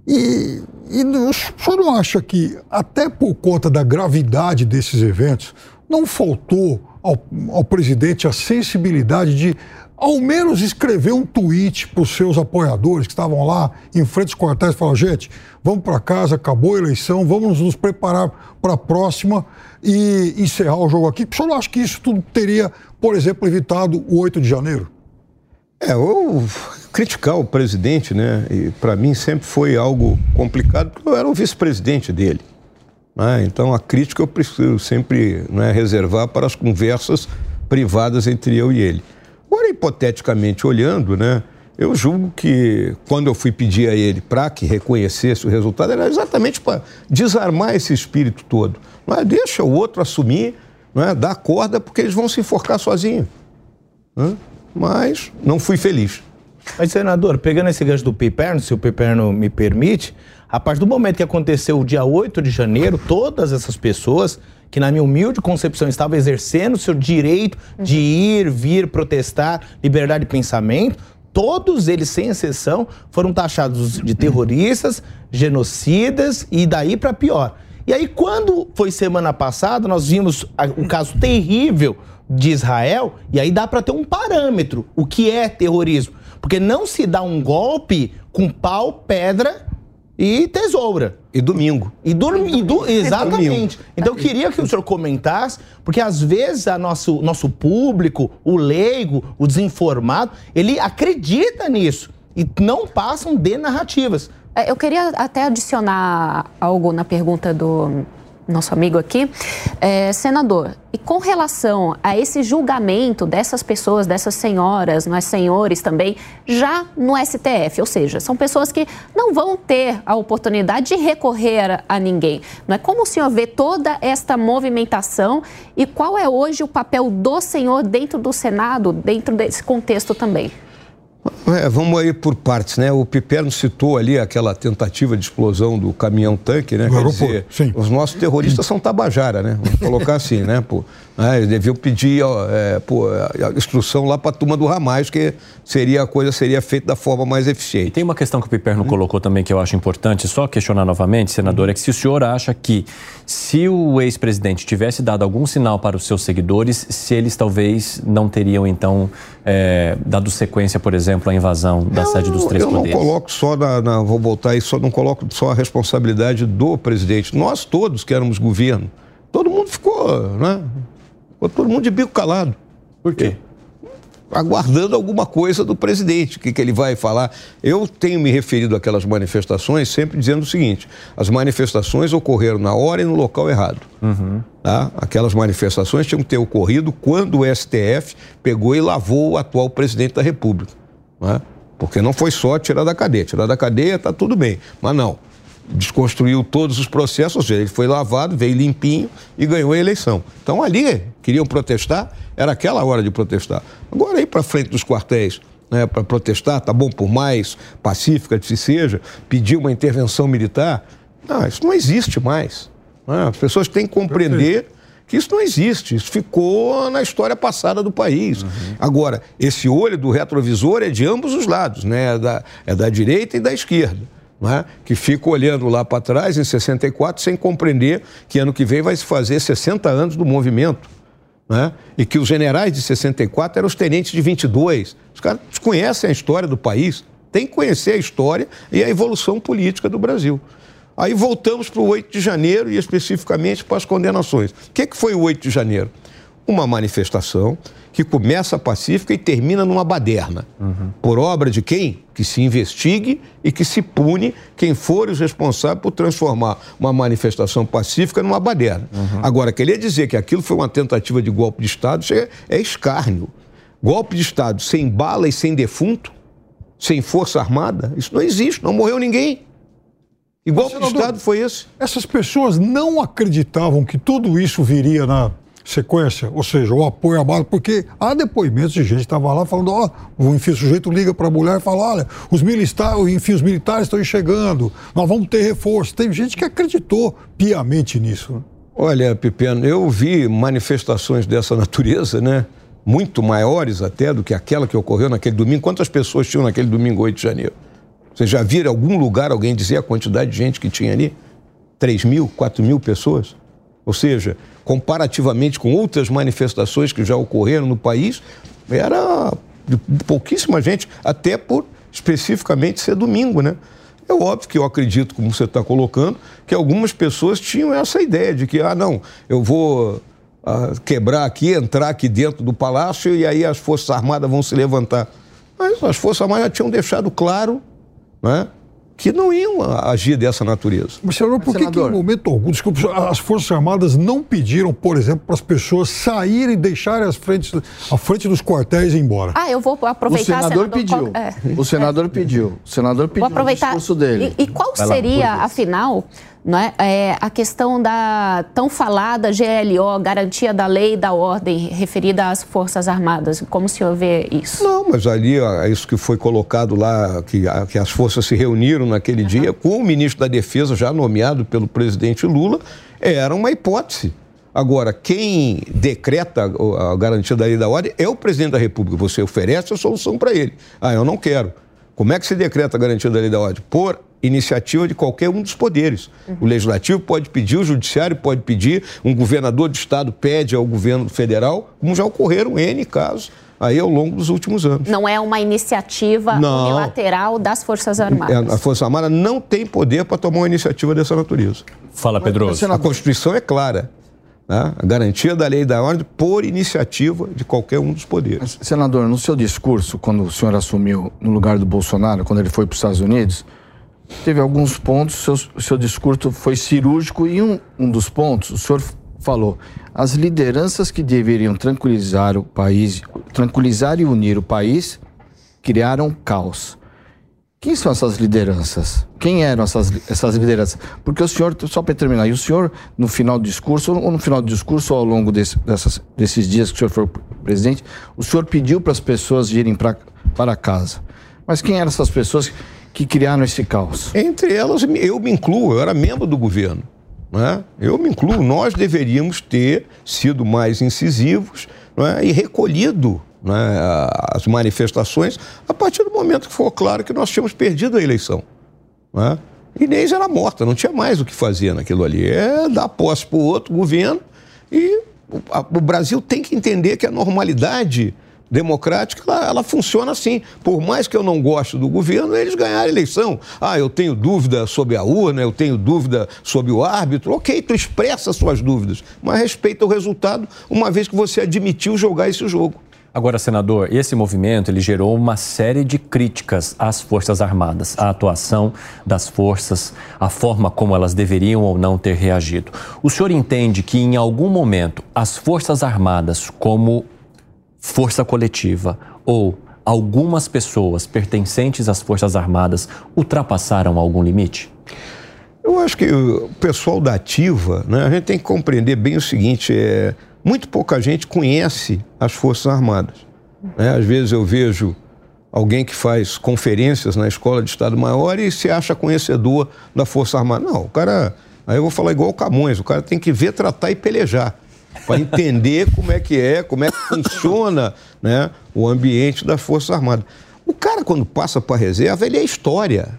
E, e o senhor não acha que, até por conta da gravidade desses eventos, não faltou ao, ao presidente a sensibilidade de, ao menos, escrever um tweet para os seus apoiadores que estavam lá em frente aos quartéis e falar: gente, vamos para casa, acabou a eleição, vamos nos preparar para a próxima e encerrar o jogo aqui? O senhor não acha que isso tudo teria, por exemplo, evitado o 8 de janeiro? É, eu criticar o presidente, né? Para mim sempre foi algo complicado, porque eu era o vice-presidente dele. né? Então a crítica eu preciso sempre né, reservar para as conversas privadas entre eu e ele. Agora, hipoteticamente olhando, né? Eu julgo que quando eu fui pedir a ele para que reconhecesse o resultado, era exatamente para desarmar esse espírito todo. Não é? Deixa o outro assumir, não é? dar corda, porque eles vão se enforcar sozinhos. né? Mas não fui feliz. Mas, senador, pegando esse gancho do Piperno, se o Piperno me permite, a partir do momento que aconteceu o dia 8 de janeiro, todas essas pessoas que, na minha humilde concepção, estavam exercendo o seu direito de ir, vir, protestar, liberdade de pensamento, todos eles, sem exceção, foram taxados de terroristas, genocidas e daí para pior. E aí, quando foi semana passada, nós vimos um caso terrível de Israel, e aí dá para ter um parâmetro. O que é terrorismo? Porque não se dá um golpe com pau, pedra e tesoura. E domingo. E dormir. Do, exatamente. Então eu queria que o senhor comentasse, porque às vezes a nosso, nosso público, o leigo, o desinformado, ele acredita nisso e não passam de narrativas. É, eu queria até adicionar algo na pergunta do nosso amigo aqui. É, senador, e com relação a esse julgamento dessas pessoas, dessas senhoras, nós senhores também, já no STF, ou seja, são pessoas que não vão ter a oportunidade de recorrer a ninguém. Não é como o senhor vê toda esta movimentação e qual é hoje o papel do senhor dentro do Senado, dentro desse contexto também? É, vamos aí por partes, né? O Piperno citou ali aquela tentativa de explosão do caminhão-tanque, né? Quer dizer, sim. os nossos terroristas são tabajara, né? Vamos colocar assim, né? Pô, né? Eles deviam pedir é, pô, a instrução lá para a turma do Ramais, que seria a coisa seria feita da forma mais eficiente. Tem uma questão que o Piperno hum. colocou também que eu acho importante, só questionar novamente, senador, é que se o senhor acha que se o ex-presidente tivesse dado algum sinal para os seus seguidores, se eles talvez não teriam então é, dado sequência, por exemplo, à invasão da sede dos três eu poderes? Eu não coloco só na, na, vou voltar aí, só não coloco só a responsabilidade do presidente. Nós todos que éramos governo, todo mundo ficou, né? Ficou todo mundo de bico calado. Por quê? Aguardando alguma coisa do presidente, o que, que ele vai falar. Eu tenho me referido àquelas manifestações sempre dizendo o seguinte: as manifestações ocorreram na hora e no local errado. Uhum. Tá? Aquelas manifestações tinham que ter ocorrido quando o STF pegou e lavou o atual presidente da República. Não é? Porque não foi só tirar da cadeia. Tirar da cadeia está tudo bem. Mas não desconstruiu todos os processos, ou seja, ele foi lavado, veio limpinho e ganhou a eleição. Então ali queriam protestar, era aquela hora de protestar. Agora ir para frente dos quartéis né, para protestar, tá bom por mais pacífica que se seja, pedir uma intervenção militar, não, isso não existe mais. Né? As pessoas têm que compreender que isso não existe, isso ficou na história passada do país. Uhum. Agora, esse olho do retrovisor é de ambos os lados, né? é, da, é da direita e da esquerda é? que fica olhando lá para trás, em 64, sem compreender que ano que vem vai se fazer 60 anos do movimento. É? E que os generais de 64 eram os tenentes de 22. Os caras desconhecem a história do país, tem que conhecer a história e a evolução política do Brasil. Aí voltamos para o 8 de janeiro e especificamente para as condenações. O que, que foi o 8 de janeiro? Uma manifestação que começa pacífica e termina numa baderna. Uhum. Por obra de quem? Que se investigue e que se pune quem for os responsáveis por transformar uma manifestação pacífica numa baderna. Uhum. Agora, queria dizer que aquilo foi uma tentativa de golpe de Estado, isso é, é escárnio. Golpe de Estado sem bala e sem defunto, sem força armada, isso não existe, não morreu ninguém. E golpe de Estado foi esse. Essas pessoas não acreditavam que tudo isso viria na sequência, ou seja, o apoio à base, porque há depoimentos de gente que estava lá falando, ó, oh, enfim, o sujeito liga para a mulher e fala, olha, os militares, enfim, os militares estão chegando, nós vamos ter reforço. Tem gente que acreditou piamente nisso. Olha, Pipeno, eu vi manifestações dessa natureza, né? Muito maiores até do que aquela que ocorreu naquele domingo. Quantas pessoas tinham naquele domingo 8 de janeiro? Vocês já viram algum lugar alguém dizer a quantidade de gente que tinha ali? 3 mil, 4 mil pessoas? Ou seja, comparativamente com outras manifestações que já ocorreram no país, era pouquíssima gente, até por especificamente ser domingo, né? É óbvio que eu acredito, como você está colocando, que algumas pessoas tinham essa ideia de que, ah, não, eu vou ah, quebrar aqui, entrar aqui dentro do palácio e aí as Forças Armadas vão se levantar. Mas as Forças Armadas já tinham deixado claro né, que não iam agir dessa natureza. Mas, senador, por que, que em momento algum, desculpa, as Forças Armadas não pediram, por exemplo, para as pessoas saírem e deixarem as frentes, a frente dos quartéis e ir embora? Ah, eu vou aproveitar... O senador, pediu. É. O senador pediu. O senador pediu vou aproveitar. o discurso dele. E, e qual Vai seria, lá, afinal, não é? é? a questão da tão falada GLO, garantia da lei e da ordem referida às Forças Armadas. Como o senhor vê isso? Não, mas ali, é isso que foi colocado lá, que, que as forças se reuniram naquele uhum. dia com o ministro da Defesa, já nomeado pelo presidente Lula, era uma hipótese. Agora, quem decreta a garantia da lei e da ordem é o presidente da República. Você oferece a solução para ele. Ah, eu não quero. Como é que se decreta a garantia da lei da ordem? Por iniciativa de qualquer um dos poderes. Uhum. O legislativo pode pedir, o judiciário pode pedir, um governador de estado pede ao governo federal, como já ocorreram N casos aí ao longo dos últimos anos. Não é uma iniciativa não. unilateral das Forças Armadas. É, a Força Armada não tem poder para tomar uma iniciativa dessa natureza. Fala, Pedro. A Constituição é clara. Né? A garantia da lei e da ordem por iniciativa de qualquer um dos poderes. Senador, no seu discurso, quando o senhor assumiu no lugar do Bolsonaro, quando ele foi para os Estados Unidos, teve alguns pontos, seu, seu discurso foi cirúrgico e um, um dos pontos, o senhor falou, as lideranças que deveriam tranquilizar o país, tranquilizar e unir o país, criaram caos. Quem são essas lideranças? Quem eram essas, essas lideranças? Porque o senhor, só para terminar, e o senhor, no final do discurso, ou no final do discurso, ou ao longo desse, dessas, desses dias que o senhor foi presidente, o senhor pediu para as pessoas irem pra, para casa. Mas quem eram essas pessoas que criaram esse caos? Entre elas, eu me incluo, eu era membro do governo. Né? Eu me incluo, nós deveríamos ter sido mais incisivos né? e recolhido né? as manifestações a partir do momento que for claro que nós tínhamos perdido a eleição. Né? Inês era morta, não tinha mais o que fazer naquilo ali. É dar posse para o outro governo e o Brasil tem que entender que a normalidade democrática, ela, ela, funciona assim. Por mais que eu não goste do governo, eles ganharam a eleição. Ah, eu tenho dúvida sobre a urna, eu tenho dúvida sobre o árbitro. Ok, tu expressa suas dúvidas, mas respeita o resultado, uma vez que você admitiu jogar esse jogo. Agora, senador, esse movimento ele gerou uma série de críticas às Forças Armadas, à atuação das forças, a forma como elas deveriam ou não ter reagido. O senhor entende que em algum momento as Forças Armadas, como força coletiva ou algumas pessoas pertencentes às Forças Armadas ultrapassaram algum limite? Eu acho que o pessoal da ativa, né, a gente tem que compreender bem o seguinte: é, muito pouca gente conhece as Forças Armadas. Né? Às vezes eu vejo alguém que faz conferências na Escola de Estado-Maior e se acha conhecedor da Força Armada. Não, o cara. Aí eu vou falar igual o Camões: o cara tem que ver, tratar e pelejar para entender como é que é, como é que funciona né, o ambiente das Forças Armadas. O cara, quando passa para a reserva, ele é história.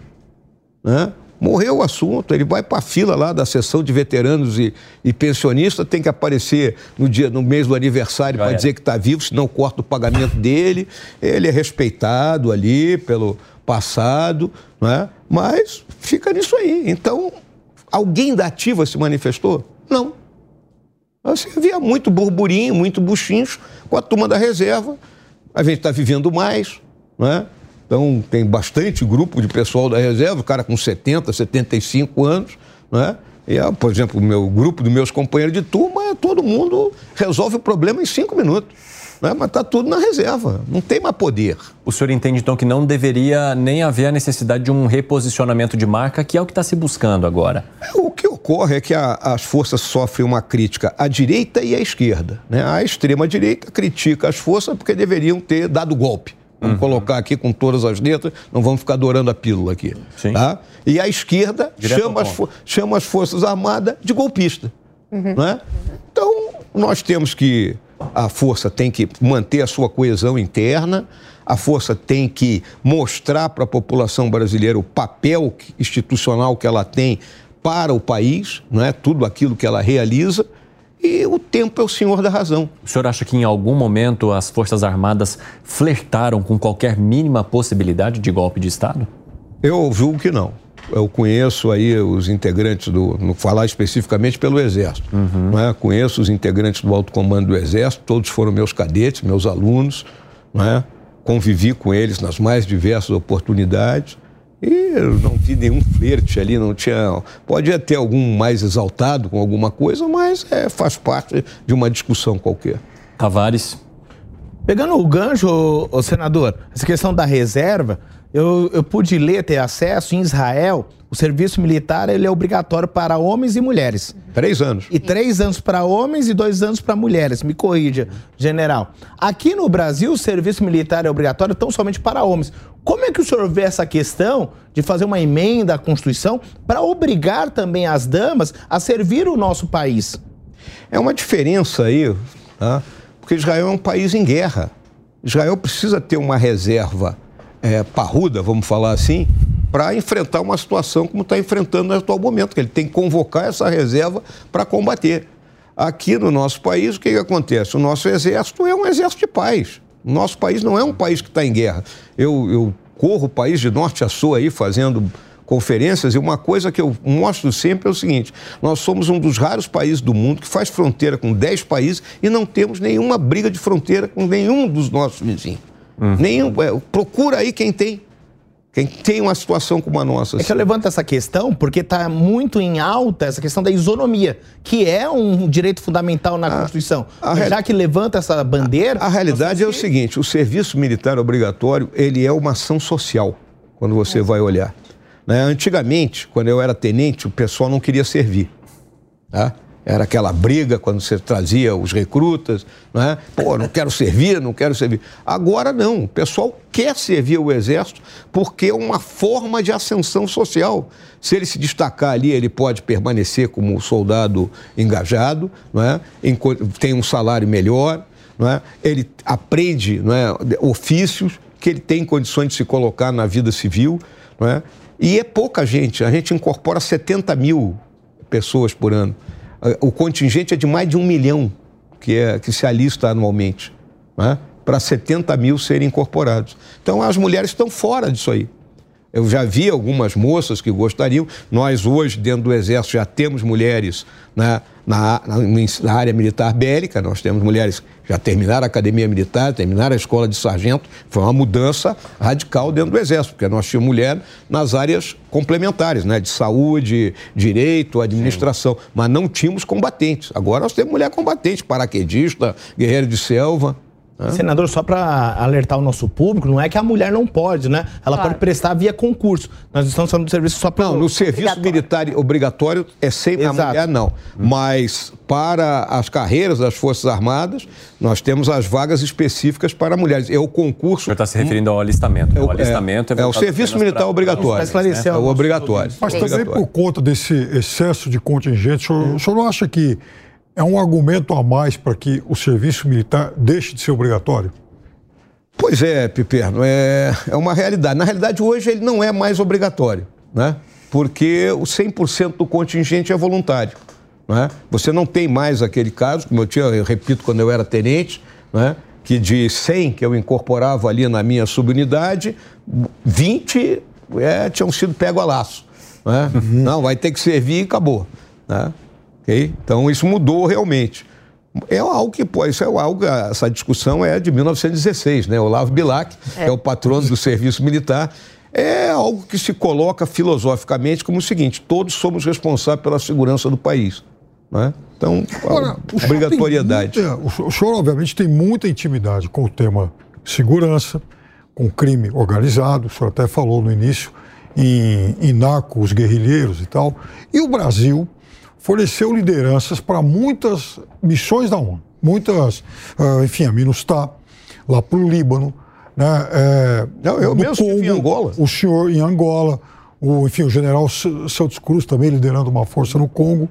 Né? Morreu o assunto, ele vai para a fila lá da sessão de veteranos e, e pensionistas, tem que aparecer no dia, no mês do aniversário para dizer que está vivo, senão corta o pagamento dele. Ele é respeitado ali pelo passado, né? mas fica nisso aí. Então, alguém da ativa se manifestou? Não. Assim, havia muito burburinho, muito buchincho com a turma da reserva. A gente está vivendo mais, né? Então, tem bastante grupo de pessoal da reserva, o cara com 70, 75 anos, né? E, por exemplo, o meu grupo dos meus companheiros de turma, todo mundo resolve o problema em cinco minutos. Né? Mas está tudo na reserva, não tem mais poder. O senhor entende, então, que não deveria nem haver a necessidade de um reposicionamento de marca, que é o que está se buscando agora? O que ocorre é que a, as forças sofrem uma crítica à direita e à esquerda. Né? A extrema-direita critica as forças porque deveriam ter dado golpe. Vamos uhum. colocar aqui com todas as letras, não vamos ficar adorando a pílula aqui. Sim. Tá? E a esquerda chama as, chama as Forças Armadas de golpista. Uhum. Né? Então, nós temos que a força tem que manter a sua coesão interna, a força tem que mostrar para a população brasileira o papel institucional que ela tem para o país, não é tudo aquilo que ela realiza. E o tempo é o senhor da razão. O senhor acha que em algum momento as Forças Armadas flertaram com qualquer mínima possibilidade de golpe de Estado? Eu julgo que não eu conheço aí os integrantes do, não falar especificamente pelo Exército, uhum. não é? conheço os integrantes do alto comando do Exército, todos foram meus cadetes, meus alunos, não é? convivi com eles nas mais diversas oportunidades e não vi nenhum flerte ali, não tinha. Pode ter algum mais exaltado com alguma coisa, mas é, faz parte de uma discussão qualquer. Tavares. Pegando o gancho, o senador, essa questão da reserva, eu, eu pude ler, ter acesso, em Israel, o serviço militar ele é obrigatório para homens e mulheres. Três anos. E três anos para homens e dois anos para mulheres. Me corrija, general. Aqui no Brasil, o serviço militar é obrigatório tão somente para homens. Como é que o senhor vê essa questão de fazer uma emenda à Constituição para obrigar também as damas a servir o nosso país? É uma diferença aí, tá? porque Israel é um país em guerra. Israel precisa ter uma reserva é, parruda, vamos falar assim, para enfrentar uma situação como está enfrentando no atual momento, que ele tem que convocar essa reserva para combater. Aqui no nosso país, o que, que acontece? O nosso exército é um exército de paz. O nosso país não é um país que está em guerra. Eu, eu corro o país de norte a sul aí fazendo conferências e uma coisa que eu mostro sempre é o seguinte: nós somos um dos raros países do mundo que faz fronteira com 10 países e não temos nenhuma briga de fronteira com nenhum dos nossos vizinhos. Uhum. Nenhum, é, procura aí quem tem. Quem tem uma situação como a nossa. É que eu levanto essa questão porque está muito em alta essa questão da isonomia, que é um direito fundamental na a, Constituição. A real... Já que levanta essa bandeira. A, a realidade é o seguinte: o serviço militar obrigatório ele é uma ação social, quando você é. vai olhar. Né? Antigamente, quando eu era tenente, o pessoal não queria servir. Tá? Era aquela briga quando você trazia os recrutas, não é? Pô, não quero servir, não quero servir. Agora não, o pessoal quer servir o Exército porque é uma forma de ascensão social. Se ele se destacar ali, ele pode permanecer como soldado engajado, não é? tem um salário melhor, não é? ele aprende não é? ofícios que ele tem condições de se colocar na vida civil. Não é? E é pouca gente, a gente incorpora 70 mil pessoas por ano. O contingente é de mais de um milhão que, é, que se alista anualmente, né? para 70 mil serem incorporados. Então as mulheres estão fora disso aí. Eu já vi algumas moças que gostariam. Nós, hoje, dentro do Exército, já temos mulheres né, na, na, na, área militar bélica, nós temos mulheres que já terminaram a academia militar, terminaram a escola de sargento. Foi uma mudança radical dentro do Exército, porque nós tínhamos mulher nas áreas complementares, né, de saúde, direito, administração, Sim. mas não tínhamos combatentes. Agora nós temos mulher combatente, paraquedista, guerreiro de selva. Senador, só para alertar o nosso público, não é que a mulher não pode, né? Ela claro. pode prestar via concurso. Nós estamos falando do serviço só para. Não, no serviço obrigatório. militar obrigatório é sempre Exato. a mulher, não. Hum. Mas para as carreiras das Forças Armadas, nós temos as vagas específicas para mulheres. É o concurso. Senhor está se referindo ao alistamento. É, o alistamento é, é, é o serviço militar pra... obrigatório. Esclarecer, é o obrigatório. Mas também por conta desse excesso de contingente, o senhor, o senhor não acha que é um argumento a mais para que o serviço militar deixe de ser obrigatório? Pois é, Piperno, é, é uma realidade. Na realidade, hoje ele não é mais obrigatório, né? porque o 100% do contingente é voluntário. Né? Você não tem mais aquele caso, como eu tinha, eu repito, quando eu era tenente, né? que de 100 que eu incorporava ali na minha subunidade, 20 é, tinham sido pego a laço. Né? Uhum. Não, vai ter que servir e acabou. Né? Okay? Então isso mudou realmente. É algo que, pô, isso é algo, essa discussão é de 1916, né? Olavo Bilac, é. que é o patrono do serviço militar, é algo que se coloca filosoficamente como o seguinte: todos somos responsáveis pela segurança do país. Né? Então, Agora, obrigatoriedade. Muita, o senhor, obviamente, tem muita intimidade com o tema segurança, com crime organizado, o senhor até falou no início, em, em narcos guerrilheiros e tal. E o Brasil forneceu lideranças para muitas missões da ONU. Muitas, uh, enfim, a MINUSTAH, lá para o Líbano, né, é, Não, eu mesmo Congo, em Angola. O senhor em Angola, o, enfim, o general Santos Cruz também liderando uma força no Congo.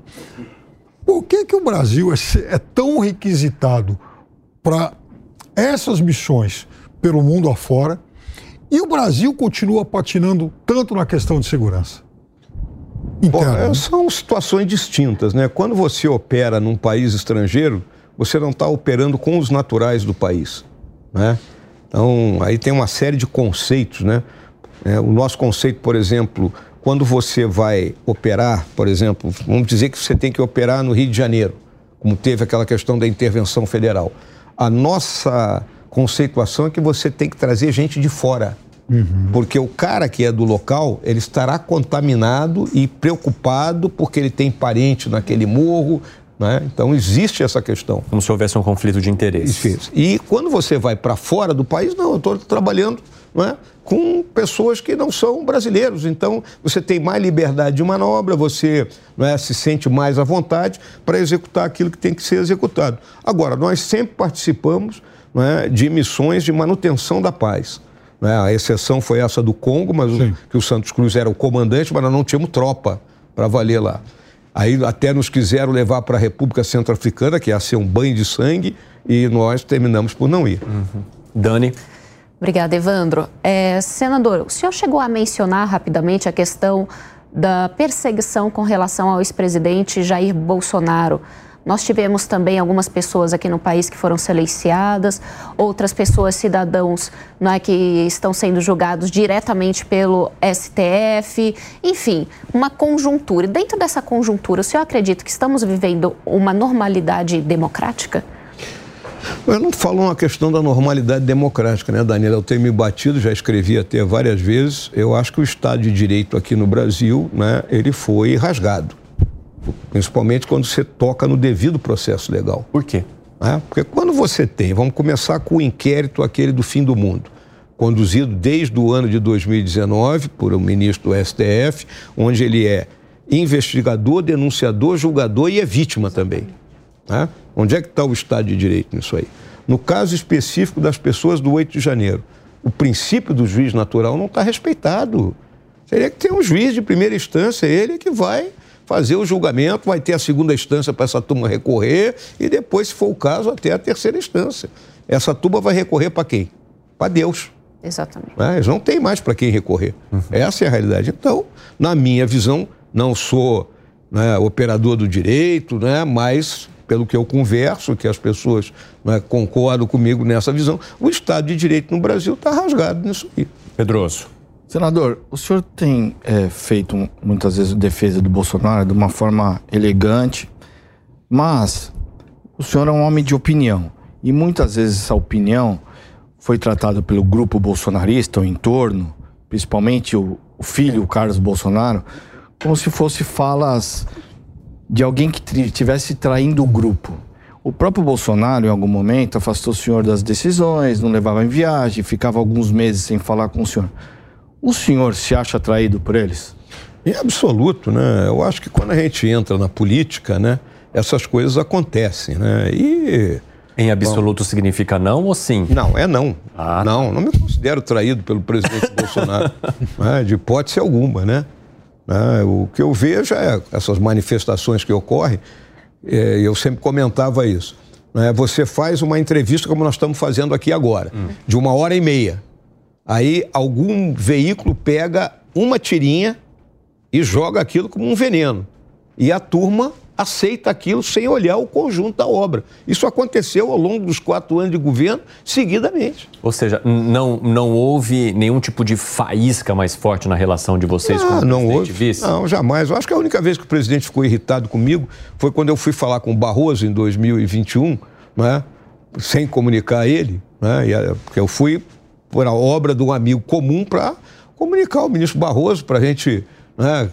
Por que, que o Brasil é, é tão requisitado para essas missões pelo mundo afora e o Brasil continua patinando tanto na questão de segurança? Bom, é, são situações distintas, né? Quando você opera num país estrangeiro, você não está operando com os naturais do país, né? Então, aí tem uma série de conceitos, né? É, o nosso conceito, por exemplo, quando você vai operar, por exemplo, vamos dizer que você tem que operar no Rio de Janeiro, como teve aquela questão da intervenção federal. A nossa conceituação é que você tem que trazer gente de fora Uhum. Porque o cara que é do local, ele estará contaminado e preocupado porque ele tem parente naquele morro. Né? Então existe essa questão. Como se houvesse um conflito de interesse. Isso. E quando você vai para fora do país, não, eu estou trabalhando é? com pessoas que não são brasileiros. Então você tem mais liberdade de manobra, você é, se sente mais à vontade para executar aquilo que tem que ser executado. Agora, nós sempre participamos é, de missões de manutenção da paz. Né? A exceção foi essa do Congo, mas o, que o Santos Cruz era o comandante, mas nós não tínhamos tropa para valer lá. Aí até nos quiseram levar para a República Centro-Africana, que ia ser um banho de sangue, e nós terminamos por não ir. Uhum. Dani? Obrigada, Evandro. É, senador, o senhor chegou a mencionar rapidamente a questão da perseguição com relação ao ex-presidente Jair Bolsonaro. Nós tivemos também algumas pessoas aqui no país que foram silenciadas, outras pessoas, cidadãos, não é, que estão sendo julgados diretamente pelo STF, enfim, uma conjuntura. Dentro dessa conjuntura, o senhor acredita que estamos vivendo uma normalidade democrática? Eu não falo uma questão da normalidade democrática, né, Daniela? Eu tenho me batido, já escrevi até várias vezes. Eu acho que o Estado de Direito aqui no Brasil, né, ele foi rasgado. Principalmente quando você toca no devido processo legal. Por quê? É, porque quando você tem, vamos começar com o inquérito aquele do fim do mundo, conduzido desde o ano de 2019 por um ministro do STF, onde ele é investigador, denunciador, julgador e é vítima também. Né? Onde é que está o Estado de Direito nisso aí? No caso específico das pessoas do 8 de janeiro, o princípio do juiz natural não está respeitado. Teria que ter um juiz de primeira instância, ele que vai fazer o julgamento, vai ter a segunda instância para essa turma recorrer e depois, se for o caso, até a terceira instância. Essa turma vai recorrer para quem? Para Deus. Exatamente. É, eles não têm mais para quem recorrer. Uhum. Essa é a realidade. Então, na minha visão, não sou né, operador do direito, né, mas pelo que eu converso, que as pessoas né, concordam comigo nessa visão, o Estado de Direito no Brasil está rasgado nisso aí. Pedroso. Senador, o senhor tem é, feito muitas vezes defesa do Bolsonaro de uma forma elegante, mas o senhor é um homem de opinião e muitas vezes essa opinião foi tratada pelo grupo bolsonarista, o entorno, principalmente o, o filho, o Carlos Bolsonaro, como se fosse falas de alguém que estivesse traindo o grupo. O próprio Bolsonaro, em algum momento, afastou o senhor das decisões, não levava em viagem, ficava alguns meses sem falar com o senhor. O senhor se acha atraído por eles? Em absoluto, né? Eu acho que quando a gente entra na política, né, essas coisas acontecem, né? E em absoluto Bom, significa não ou sim? Não, é não. Ah, tá. não, não me considero traído pelo presidente Bolsonaro, né? de hipótese alguma, né? Né? O que eu vejo é essas manifestações que ocorrem, é, eu sempre comentava isso. Né? Você faz uma entrevista como nós estamos fazendo aqui agora, hum. de uma hora e meia. Aí algum veículo pega uma tirinha e joga aquilo como um veneno. E a turma aceita aquilo sem olhar o conjunto da obra. Isso aconteceu ao longo dos quatro anos de governo, seguidamente. Ou seja, não, não houve nenhum tipo de faísca mais forte na relação de vocês não, com o não houve. vice? Não, jamais. Eu acho que a única vez que o presidente ficou irritado comigo foi quando eu fui falar com o Barroso em 2021, né, sem comunicar a ele, né, porque eu fui por a obra de um amigo comum para comunicar ao ministro Barroso, para a gente né,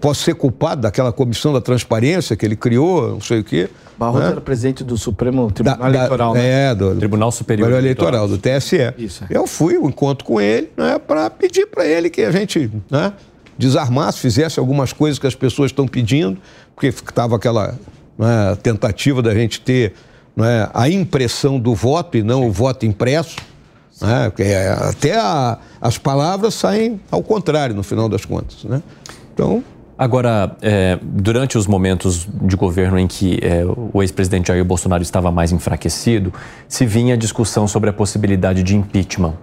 posso ser culpado daquela comissão da transparência que ele criou, não sei o quê. Barroso né? era presidente do Supremo Tribunal da, Eleitoral. Da, né? É, do Tribunal Superior Eleitoral, do TSE. Isso. Eu fui, um encontro com ele, né, para pedir para ele que a gente né, desarmasse, fizesse algumas coisas que as pessoas estão pedindo, porque estava aquela né, tentativa da gente ter né, a impressão do voto e não o voto impresso. Né, é, até a, as palavras saem ao contrário, no final das contas. Né? Então. Agora, é, durante os momentos de governo em que é, o ex-presidente Jair Bolsonaro estava mais enfraquecido, se vinha a discussão sobre a possibilidade de impeachment.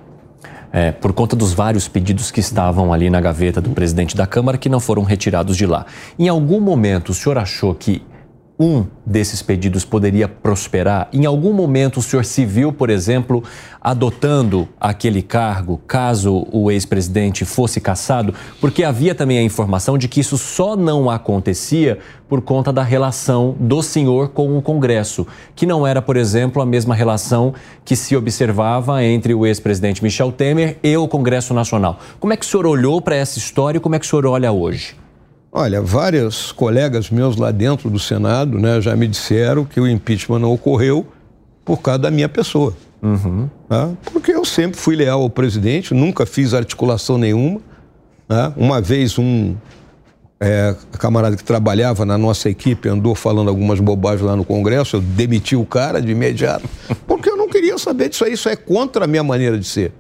É, por conta dos vários pedidos que estavam ali na gaveta do presidente da Câmara que não foram retirados de lá. Em algum momento, o senhor achou que um desses pedidos poderia prosperar? Em algum momento o senhor se viu, por exemplo, adotando aquele cargo caso o ex-presidente fosse cassado? Porque havia também a informação de que isso só não acontecia por conta da relação do senhor com o Congresso, que não era, por exemplo, a mesma relação que se observava entre o ex-presidente Michel Temer e o Congresso Nacional. Como é que o senhor olhou para essa história e como é que o senhor olha hoje? Olha, vários colegas meus lá dentro do Senado né, já me disseram que o impeachment não ocorreu por causa da minha pessoa. Uhum. Tá? Porque eu sempre fui leal ao presidente, nunca fiz articulação nenhuma. Né? Uma vez um é, camarada que trabalhava na nossa equipe andou falando algumas bobagens lá no Congresso, eu demiti o cara de imediato, porque eu não queria saber disso aí, isso é contra a minha maneira de ser.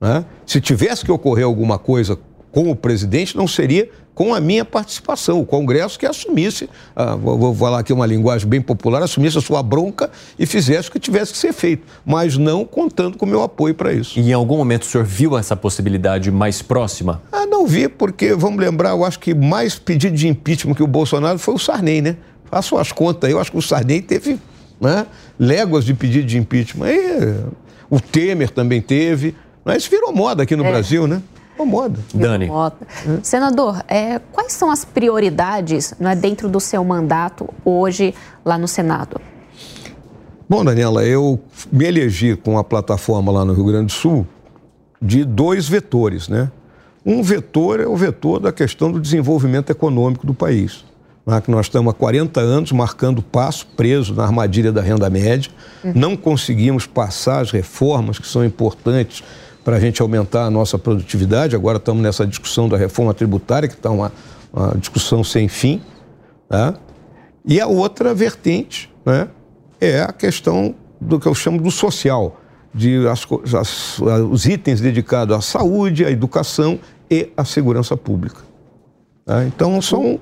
Né? Se tivesse que ocorrer alguma coisa com o presidente não seria com a minha participação. O Congresso que assumisse, ah, vou, vou, falar aqui uma linguagem bem popular, assumisse a sua bronca e fizesse o que tivesse que ser feito, mas não contando com o meu apoio para isso. E em algum momento o senhor viu essa possibilidade mais próxima? Ah, não vi, porque, vamos lembrar, eu acho que mais pedido de impeachment que o Bolsonaro foi o Sarney, né? Façam as contas aí, eu acho que o Sarney teve né, léguas de pedido de impeachment. Aí, o Temer também teve. Mas isso virou moda aqui no é. Brasil, né? Moda. Dani. Senador, é, quais são as prioridades é, dentro do seu mandato hoje lá no Senado? Bom, Daniela, eu me elegi com a plataforma lá no Rio Grande do Sul de dois vetores, né? Um vetor é o vetor da questão do desenvolvimento econômico do país. Né? Que nós estamos há 40 anos marcando passo, preso na armadilha da renda média, uhum. não conseguimos passar as reformas que são importantes para a gente aumentar a nossa produtividade. Agora estamos nessa discussão da reforma tributária, que está uma, uma, discussão sem fim. Né? E a outra vertente né, é a questão do que eu chamo do social, de as, as, os itens dedicados à saúde, à educação e à segurança pública. Né? Então, são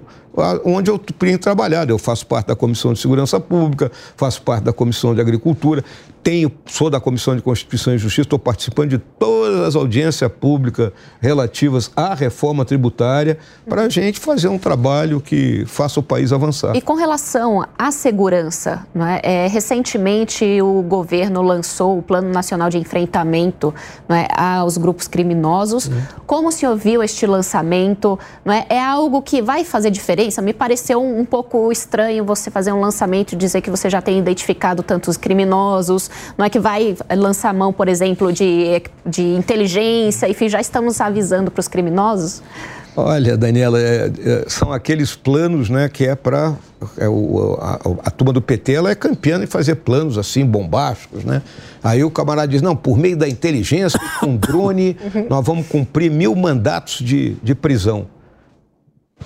onde eu tenho trabalhado. Eu faço parte da Comissão de Segurança Pública, faço parte da Comissão de Agricultura, tenho, sou da Comissão de Constituição e Justiça, estou participando de todas as audiências públicas relativas à reforma tributária para a gente fazer um trabalho que faça o país avançar. E com relação à segurança, é? É, recentemente o governo lançou o Plano Nacional de Enfrentamento é, aos grupos criminosos. Uhum. Como o senhor viu este lançamento? É? é algo que vai fazer diferença? Me pareceu um, um pouco estranho você fazer um lançamento e dizer que você já tem identificado tantos criminosos não é que vai lançar mão, por exemplo, de, de inteligência, enfim, já estamos avisando para os criminosos? Olha, Daniela, é, é, são aqueles planos né, que é para. É a, a, turma do PT ela é campeã em fazer planos assim, bombásticos. Né? Aí o camarada diz: não, por meio da inteligência, com drone, nós vamos cumprir mil mandatos de, de prisão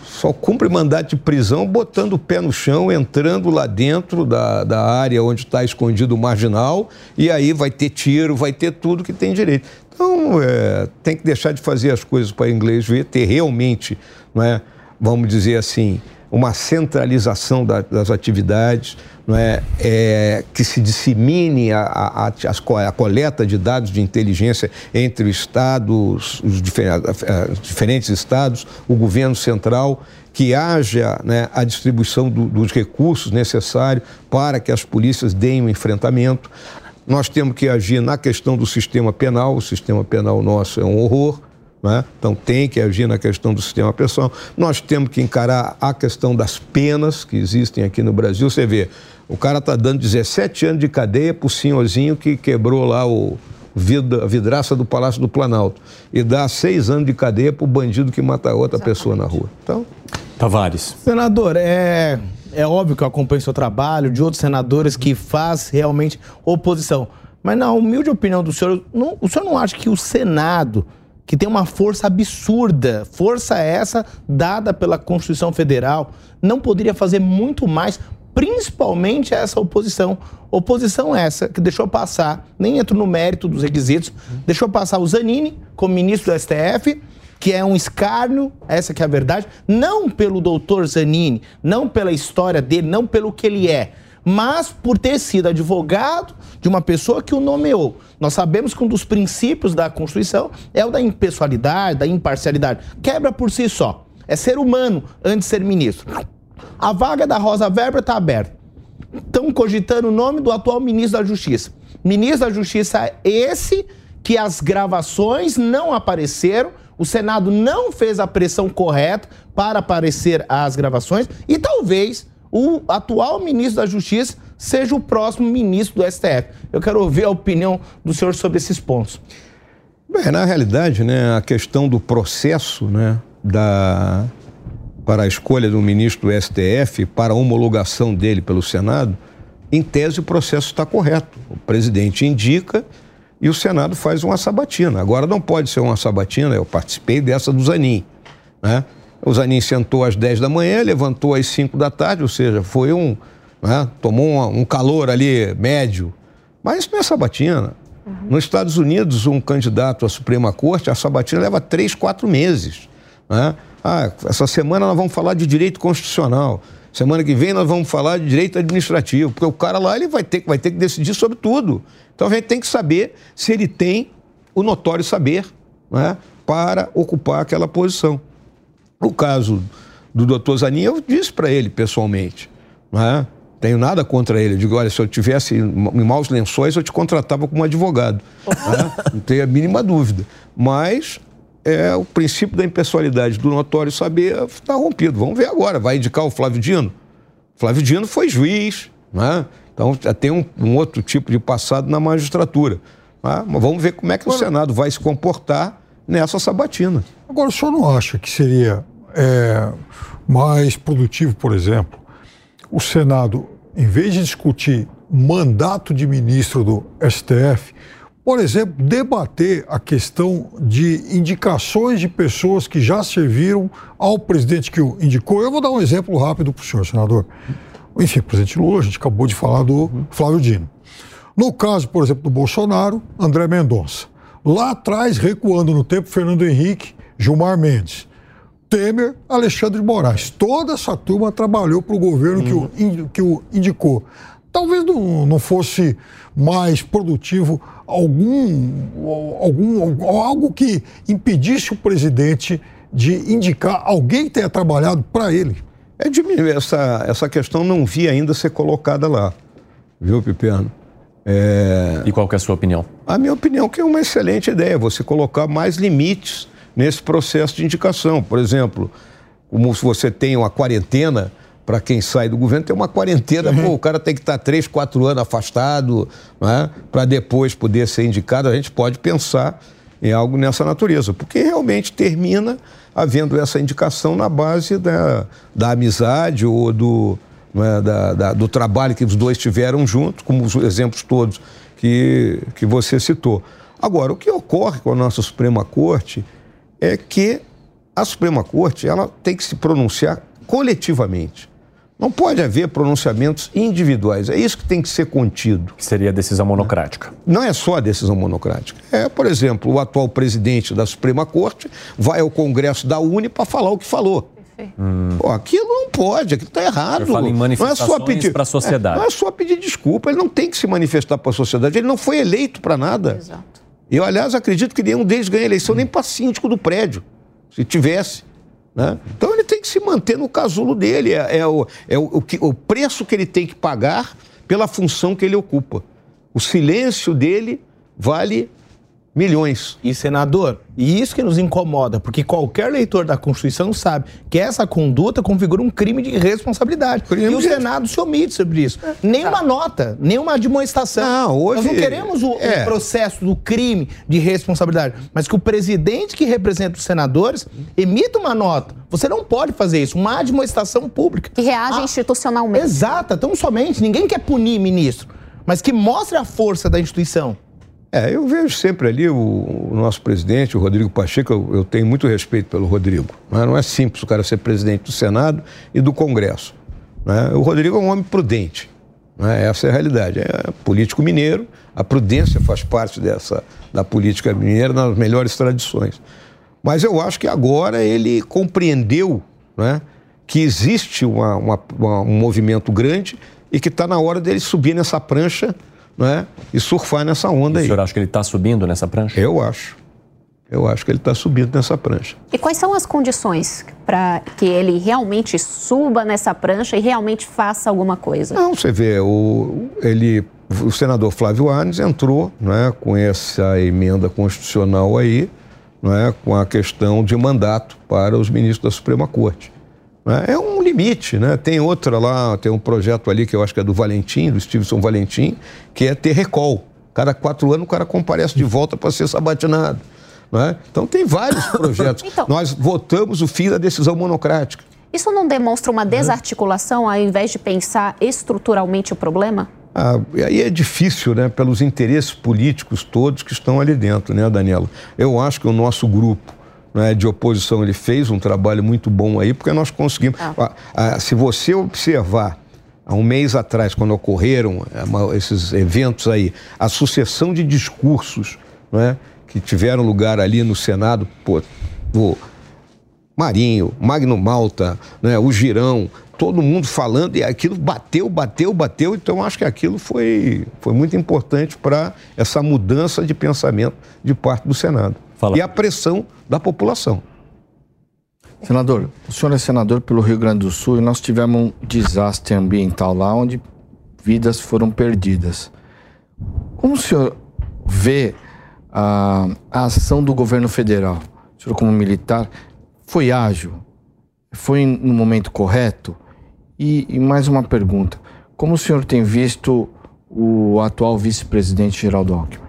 só cumpre mandato de prisão botando o pé no chão, entrando lá dentro da, da área onde está escondido o marginal, e aí vai ter tiro, vai ter tudo que tem direito. Então, é, tem que deixar de fazer as coisas para inglês ver, ter realmente, não é, vamos dizer assim, uma centralização da, das atividades, não é, é, que se dissemine a, a, a, coleta de dados de inteligência entre os estados, os diferentes estados, o governo central, que haja né, a distribuição do, dos recursos necessários para que as polícias deem um enfrentamento. Nós temos que agir na questão do sistema penal, o sistema penal nosso é um horror. Né? Então tem que agir na questão do sistema pessoal. Nós temos que encarar a questão das penas que existem aqui no Brasil. Você vê, o cara está dando 17 anos de cadeia para o senhorzinho que quebrou lá o a vidraça do Palácio do Planalto e dá seis anos de cadeia para o bandido que mata outra Exatamente. pessoa na rua. Então, Tavares. Senador, é, é óbvio que eu acompanho seu trabalho, de outros senadores que faz realmente oposição. Mas na humilde opinião do senhor, não, o senhor não acha que o Senado que tem uma força absurda, força essa dada pela Constituição Federal, não poderia fazer muito mais, principalmente essa oposição. Oposição essa que deixou passar, nem entro no mérito dos requisitos, deixou passar o Zanini como ministro do STF, que é um escárnio, essa que é a verdade, não pelo doutor Zanini, não pela história dele, não pelo que ele é, mas por ter sido advogado de uma pessoa que o nomeou. Nós sabemos que um dos princípios da Constituição é o da impessoalidade, da imparcialidade. Quebra por si só. É ser humano antes de ser ministro. A vaga da Rosa Weber está aberta. Estão cogitando o nome do atual ministro da Justiça. Ministro da Justiça é esse que as gravações não apareceram, o Senado não fez a pressão correta para aparecer as gravações e talvez o atual ministro da Justiça seja o próximo ministro do STF. Eu quero ouvir a opinião do senhor sobre esses pontos. Bem, na realidade, né, a questão do processo né, da, para a escolha do ministro do STF, para a homologação dele pelo Senado, em tese o processo está correto. O presidente indica e o Senado faz uma sabatina. Agora não pode ser uma sabatina, eu participei dessa do Zanin. Né? O Zanin sentou às 10 da manhã, levantou às 5 da tarde, ou seja, foi um. Né, tomou um, um, calor ali médio. Mas isso não é sabatina. Uhum. Nos Estados Unidos, um candidato à Suprema Corte, a sabatina leva 3, 4 meses. Né? Ah, essa semana nós vamos falar de direito constitucional. Semana que vem nós vamos falar de direito administrativo, porque o cara lá ele vai ter, vai ter que decidir sobre tudo. Então a gente tem que saber se ele tem o notório saber né, para ocupar aquela posição. No caso do doutor Zanin, eu disse para ele pessoalmente, né, tenho nada contra ele. Eu digo, olha, se eu tivesse em maus lençóis, eu te contratava como advogado. né? Não tenho a mínima dúvida. Mas é, o princípio da impessoalidade do notório saber está rompido. Vamos ver agora. Vai indicar o Flávio Dino? Flávio Dino foi juiz, né? então já tem um, um outro tipo de passado na magistratura. Né? Mas vamos ver como é que o Senado vai se comportar nessa sabatina. Agora, o senhor não acha que seria é, mais produtivo, por exemplo, o Senado, em vez de discutir mandato de ministro do STF, por exemplo, debater a questão de indicações de pessoas que já serviram ao presidente que o indicou. Eu vou dar um exemplo rápido para o senhor, senador. Enfim, presidente Lula, a gente acabou de falar do Flávio Dino. No caso, por exemplo, do Bolsonaro, André Mendonça. Lá atrás, recuando no tempo, Fernando Henrique, Gilmar Mendes. Temer, Alexandre de Moraes. Toda essa turma trabalhou para o governo que, o, que o indicou. Talvez não, não fosse mais produtivo algum, algum algo que impedisse o presidente de indicar alguém que tenha trabalhado para ele. É diminuir essa, essa questão não vi ainda ser colocada lá, viu, Piperno? É... E qual é a sua opinião? A minha opinião é que é uma excelente ideia, você colocar mais limites nesse processo de indicação. Por exemplo, como se você tem uma quarentena, para quem sai do governo, tem uma quarentena, pô, o cara tem que estar três, quatro anos afastado, né, para depois poder ser indicado. A gente pode pensar em algo nessa natureza, porque realmente termina havendo essa indicação na base da, da amizade ou do, né, da, da, do trabalho que os dois tiveram juntos, como os exemplos todos que, que você citou. Agora, o que ocorre com a nossa Suprema Corte é que a Suprema Corte ela tem que se pronunciar coletivamente. Não pode haver pronunciamentos individuais. É isso que tem que ser contido. Que seria a decisão monocrática. Não é só a decisão monocrática. É, por exemplo, o atual presidente da Suprema Corte vai ao Congresso da Uni para falar o que falou. Hum. Pô, aquilo não pode, aquilo está errado. Fala em manifestações não é só pedir para a sociedade. É, não é só pedir desculpa, ele não tem que se manifestar para a sociedade, ele não foi eleito para nada. Exato. Eu, aliás, acredito que nenhum deles ganha eleição nem para síndico do prédio, se tivesse. Né? Então ele tem que se manter no casulo dele, é, é, o, é o, o, que, o preço que ele tem que pagar pela função que ele ocupa. O silêncio dele vale milhões. E senador, e isso que nos incomoda, porque qualquer leitor da Constituição sabe que essa conduta configura um crime de responsabilidade. Crime e o Senado se omite sobre isso. É. Nenhuma tá. nota, nenhuma admoestação. Não, hoje... Nós não queremos o, é. o, processo do crime de responsabilidade, mas que o presidente que representa os senadores emita uma nota. Você não pode fazer isso, uma admoestação pública. Que reage ah, institucionalmente. Exata, tão somente. Ninguém quer punir ministro, mas que mostre a força da instituição. É, eu vejo sempre ali o, o nosso presidente, o Rodrigo Pacheco, eu, eu, tenho muito respeito pelo Rodrigo. Né? Não é simples o cara ser presidente do Senado e do Congresso. Né? O Rodrigo é um homem prudente. Né? Essa é a realidade. É político mineiro, a prudência faz parte dessa da política mineira nas melhores tradições. Mas eu acho que agora ele compreendeu né, que existe uma, uma, uma, um movimento grande e que está na hora dele subir nessa prancha né, e surfar nessa onda aí. O senhor acha que ele está subindo nessa prancha? Eu acho. Eu acho que ele está subindo nessa prancha. E quais são as condições para que ele realmente suba nessa prancha e realmente faça alguma coisa? Não, você vê, o, ele, o senador Flávio Arnes entrou né, com essa emenda constitucional aí, né, com a questão de mandato para os ministros da Suprema Corte. Né? É um limite, né? Tem outra lá, tem um projeto ali que eu acho que é do Valentim, do Stevenson Valentim, que é ter recall. Cada quatro anos o cara comparece de volta para ser sabatinado. Né? Então tem vários projetos. então, Nós votamos o fim da decisão monocrática. Isso não demonstra uma desarticulação ao invés de pensar estruturalmente o problema? Ah, aí é difícil, né, pelos interesses políticos todos que estão ali dentro, né, Daniela? Eu acho que o nosso grupo né, de oposição, ele fez um trabalho muito bom aí, porque nós conseguimos. Ah. Ah, se você observar, há um mês atrás, quando ocorreram é, esses eventos aí, a sucessão de discursos né, que tiveram lugar ali no Senado, pô, pô Marinho, Magno Malta, né, o Girão, todo mundo falando, e aquilo bateu, bateu, bateu. Então, acho que aquilo foi, foi muito importante para essa mudança de pensamento de parte do Senado. Fala. E a pressão da população. Senador, o senhor é senador pelo Rio Grande do Sul e nós tivemos um desastre ambiental lá onde vidas foram perdidas. Como o senhor vê a, a ação do governo federal? O senhor, como militar, foi ágil? Foi no momento correto? E, e mais uma pergunta: como o senhor tem visto o atual vice-presidente Geraldo Alckmin?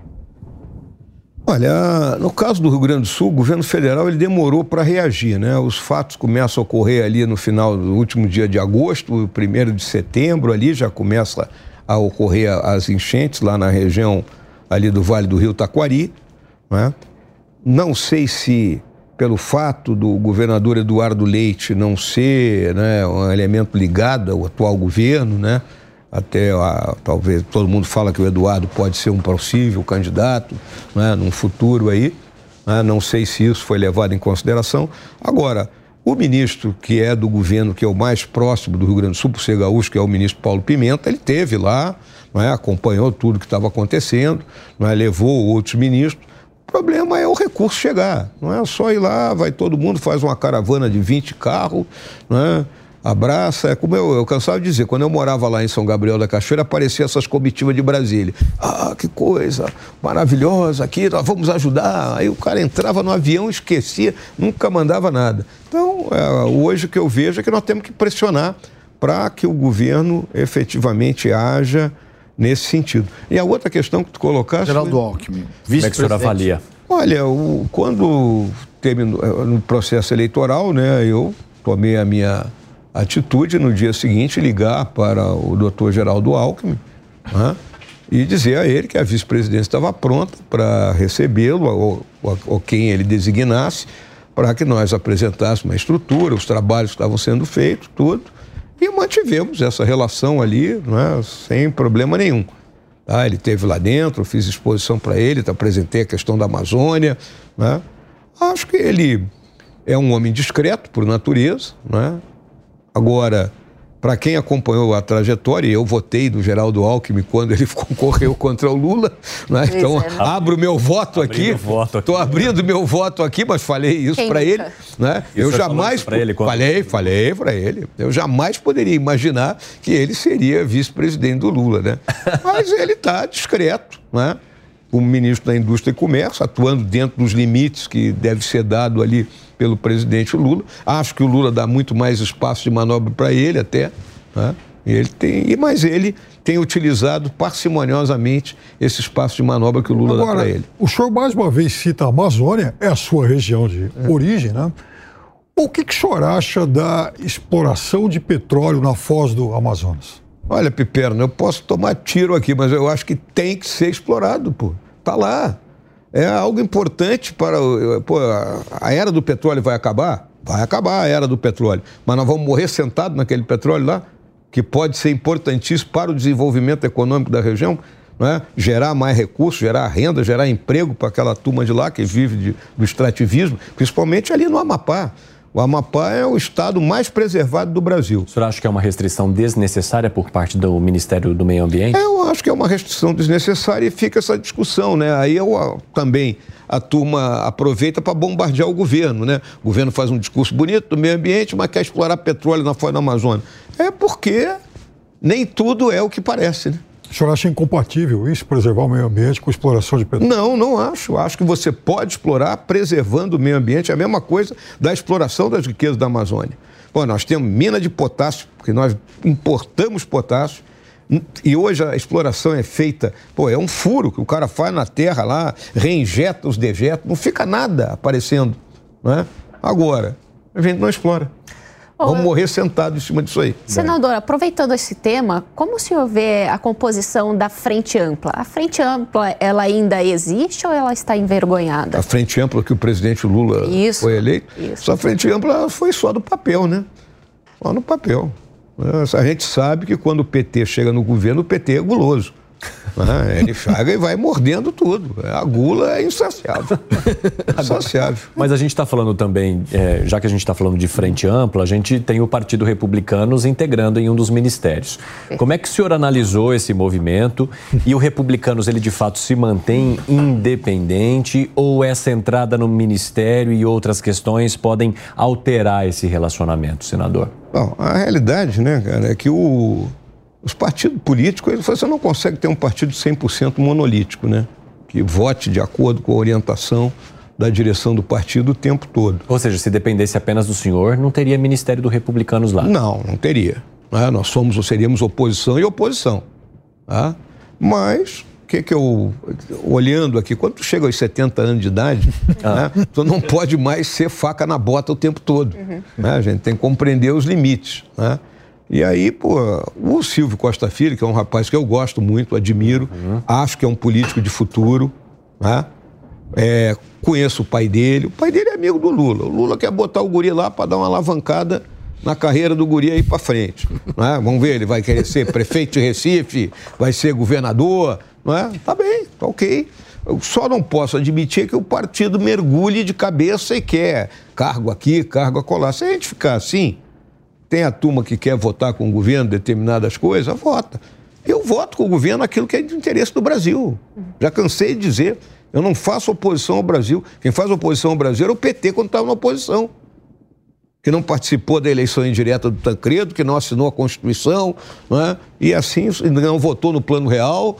Olha, no caso do Rio Grande do Sul, o governo federal ele demorou para reagir, né? Os fatos começam a ocorrer ali no final do último dia de agosto, primeiro de setembro ali já começa a ocorrer as enchentes lá na região ali do Vale do Rio Taquari, né? Não sei se pelo fato do governador Eduardo Leite não ser né, um elemento ligado ao atual governo, né? Até a, talvez todo mundo fala que o Eduardo pode ser um possível candidato né, num futuro aí. Né, não sei se isso foi levado em consideração. Agora, o ministro que é do governo, que é o mais próximo do Rio Grande do Sul, por ser gaúcho, que é o ministro Paulo Pimenta, ele teve lá, é, acompanhou tudo que estava acontecendo, é, levou outros ministros problema é o recurso chegar. Não é só ir lá, vai todo mundo, faz uma caravana de 20 carros? Abraça. É como eu, eu cansava de dizer, quando eu morava lá em São Gabriel da Cachoeira, apareciam essas comitivas de Brasília. Ah, que coisa maravilhosa aqui, nós vamos ajudar. Aí o cara entrava no avião, esquecia, nunca mandava nada. Então, é, hoje o que eu vejo é que nós temos que pressionar para que o governo efetivamente haja nesse sentido. E a outra questão que tu colocaste... Geraldo Alckmin, vice Como é que o senhor avalia? Olha, o, quando terminou eh, no processo eleitoral, né, eu tomei a minha atitude no dia seguinte ligar para o doutor Geraldo Alckmin né, e dizer a ele que a vice-presidência estava pronta para recebê-lo ou, ou, quem ele designasse para que nós apresentássemos uma estrutura, os trabalhos que estavam sendo feitos, tudo, e mantivemos essa relação ali, né, sem problema nenhum. Tá? Ele teve lá dentro, fiz exposição para ele, apresentei a questão da Amazônia. Né? Acho que ele é um homem discreto por natureza. Né? Agora, para quem acompanhou a trajetória, eu votei do Geraldo Alckmin quando ele concorreu contra o Lula, né? então é, né? abro o meu voto aqui. Estou abrindo meu voto aqui, mas falei isso para ele. Né? Eu jamais. Ele, falei, falei para ele. Eu jamais poderia imaginar que ele seria vice-presidente do Lula. Né? Mas ele está discreto. Né? O ministro da Indústria e Comércio, atuando dentro dos limites que deve ser dado ali pelo presidente Lula. Acho que o Lula dá muito mais espaço de manobra para ele até. Né? Ele tem, mas ele tem utilizado parcimoniosamente esse espaço de manobra que o Lula Agora, dá para ele. O senhor mais uma vez cita a Amazônia, é a sua região de é. origem, né? O que, que o senhor acha da exploração de petróleo na foz do Amazonas? Olha, Piperno, eu posso tomar tiro aqui, mas eu acho que tem que ser explorado, pô. Tá lá é algo importante para. Pô, a era do petróleo vai acabar? Vai acabar a era do petróleo. Mas nós vamos morrer sentados naquele petróleo lá, que pode ser importantíssimo para o desenvolvimento econômico da região, é? gerar mais recursos, gerar renda, gerar emprego para aquela turma de lá que vive de, do extrativismo, principalmente ali no Amapá. O Amapá é o estado mais preservado do Brasil. O senhor acha que é uma restrição desnecessária por parte do Ministério do Meio Ambiente? Eu acho que é uma restrição desnecessária e fica essa discussão, né? Aí eu também a turma aproveita para bombardear o governo, né? O governo faz um discurso bonito do meio ambiente, mas quer explorar petróleo na foz da Amazônia. É porque nem tudo é o que parece, né? O senhor acha incompatível isso, preservar o meio ambiente com exploração de petróleo? Não, não acho. Acho que você pode explorar preservando o meio ambiente. É a mesma coisa da exploração das riquezas da Amazônia. Pô, nós temos mina de potássio, porque nós importamos potássio. E hoje a exploração é feita, pô, é um furo que o cara faz na terra lá, reinjeta os dejetos, não fica nada aparecendo. Não é? Agora, a gente não explora. Vamos morrer sentado em cima disso aí. Senador, aproveitando esse tema, como o senhor vê a composição da Frente Ampla? A Frente Ampla, ela ainda existe ou ela está envergonhada? A Frente Ampla que o presidente Lula isso, foi eleito? Isso. A Frente Ampla foi só do papel, né? Só no papel. A gente sabe que quando o PT chega no governo, o PT é guloso Né? Ele chaga e vai mordendo tudo. A gula é insaciável. insaciável. Mas a gente está falando também, é, já que a gente está falando de frente ampla, a gente tem o Partido Republicano se integrando em um dos ministérios. Como é que o senhor analisou esse movimento e o Republicanos, ele de fato se mantém independente ou essa entrada no ministério e outras questões podem alterar esse relacionamento, senador? Bom, a realidade, né, cara, é que o, os partidos políticos, você não consegue ter um partido 100% monolítico, né? Que vote de acordo com a orientação da direção do partido o tempo todo. Ou seja, se dependesse apenas do senhor, não teria Ministério do Republicanos lá? Não, não teria. Né? Nós somos ou seríamos oposição e oposição. Tá? Mas o que, que eu, olhando aqui, quando tu chega aos 70 anos de idade, ah. né, tu não pode mais ser faca na bota o tempo todo. Uhum. Né? A gente tem que compreender os limites. Né? E aí, pô, o Silvio Costa Filho, que é um rapaz que eu gosto muito, admiro, uhum. acho que é um político de futuro, né? É, conheço o pai dele. O pai dele é amigo do Lula. O Lula quer botar o guri lá para dar uma alavancada na carreira do guri aí para frente. Né? Vamos ver, ele vai querer ser prefeito de Recife, vai ser governador, não é? Tá bem, tá ok. Eu só não posso admitir que o partido mergulhe de cabeça e quer cargo aqui, cargo acolá. Se a gente ficar assim, tem a turma que quer votar com o governo determinadas coisas, vota. Eu voto com o governo aquilo que é de interesse do Brasil. Já cansei de dizer, eu não faço oposição ao Brasil. Quem faz oposição ao Brasil era o PT quando estava na oposição. Que não participou da eleição indireta do Tancredo, que não assinou a Constituição, não é? e assim não votou no Plano Real,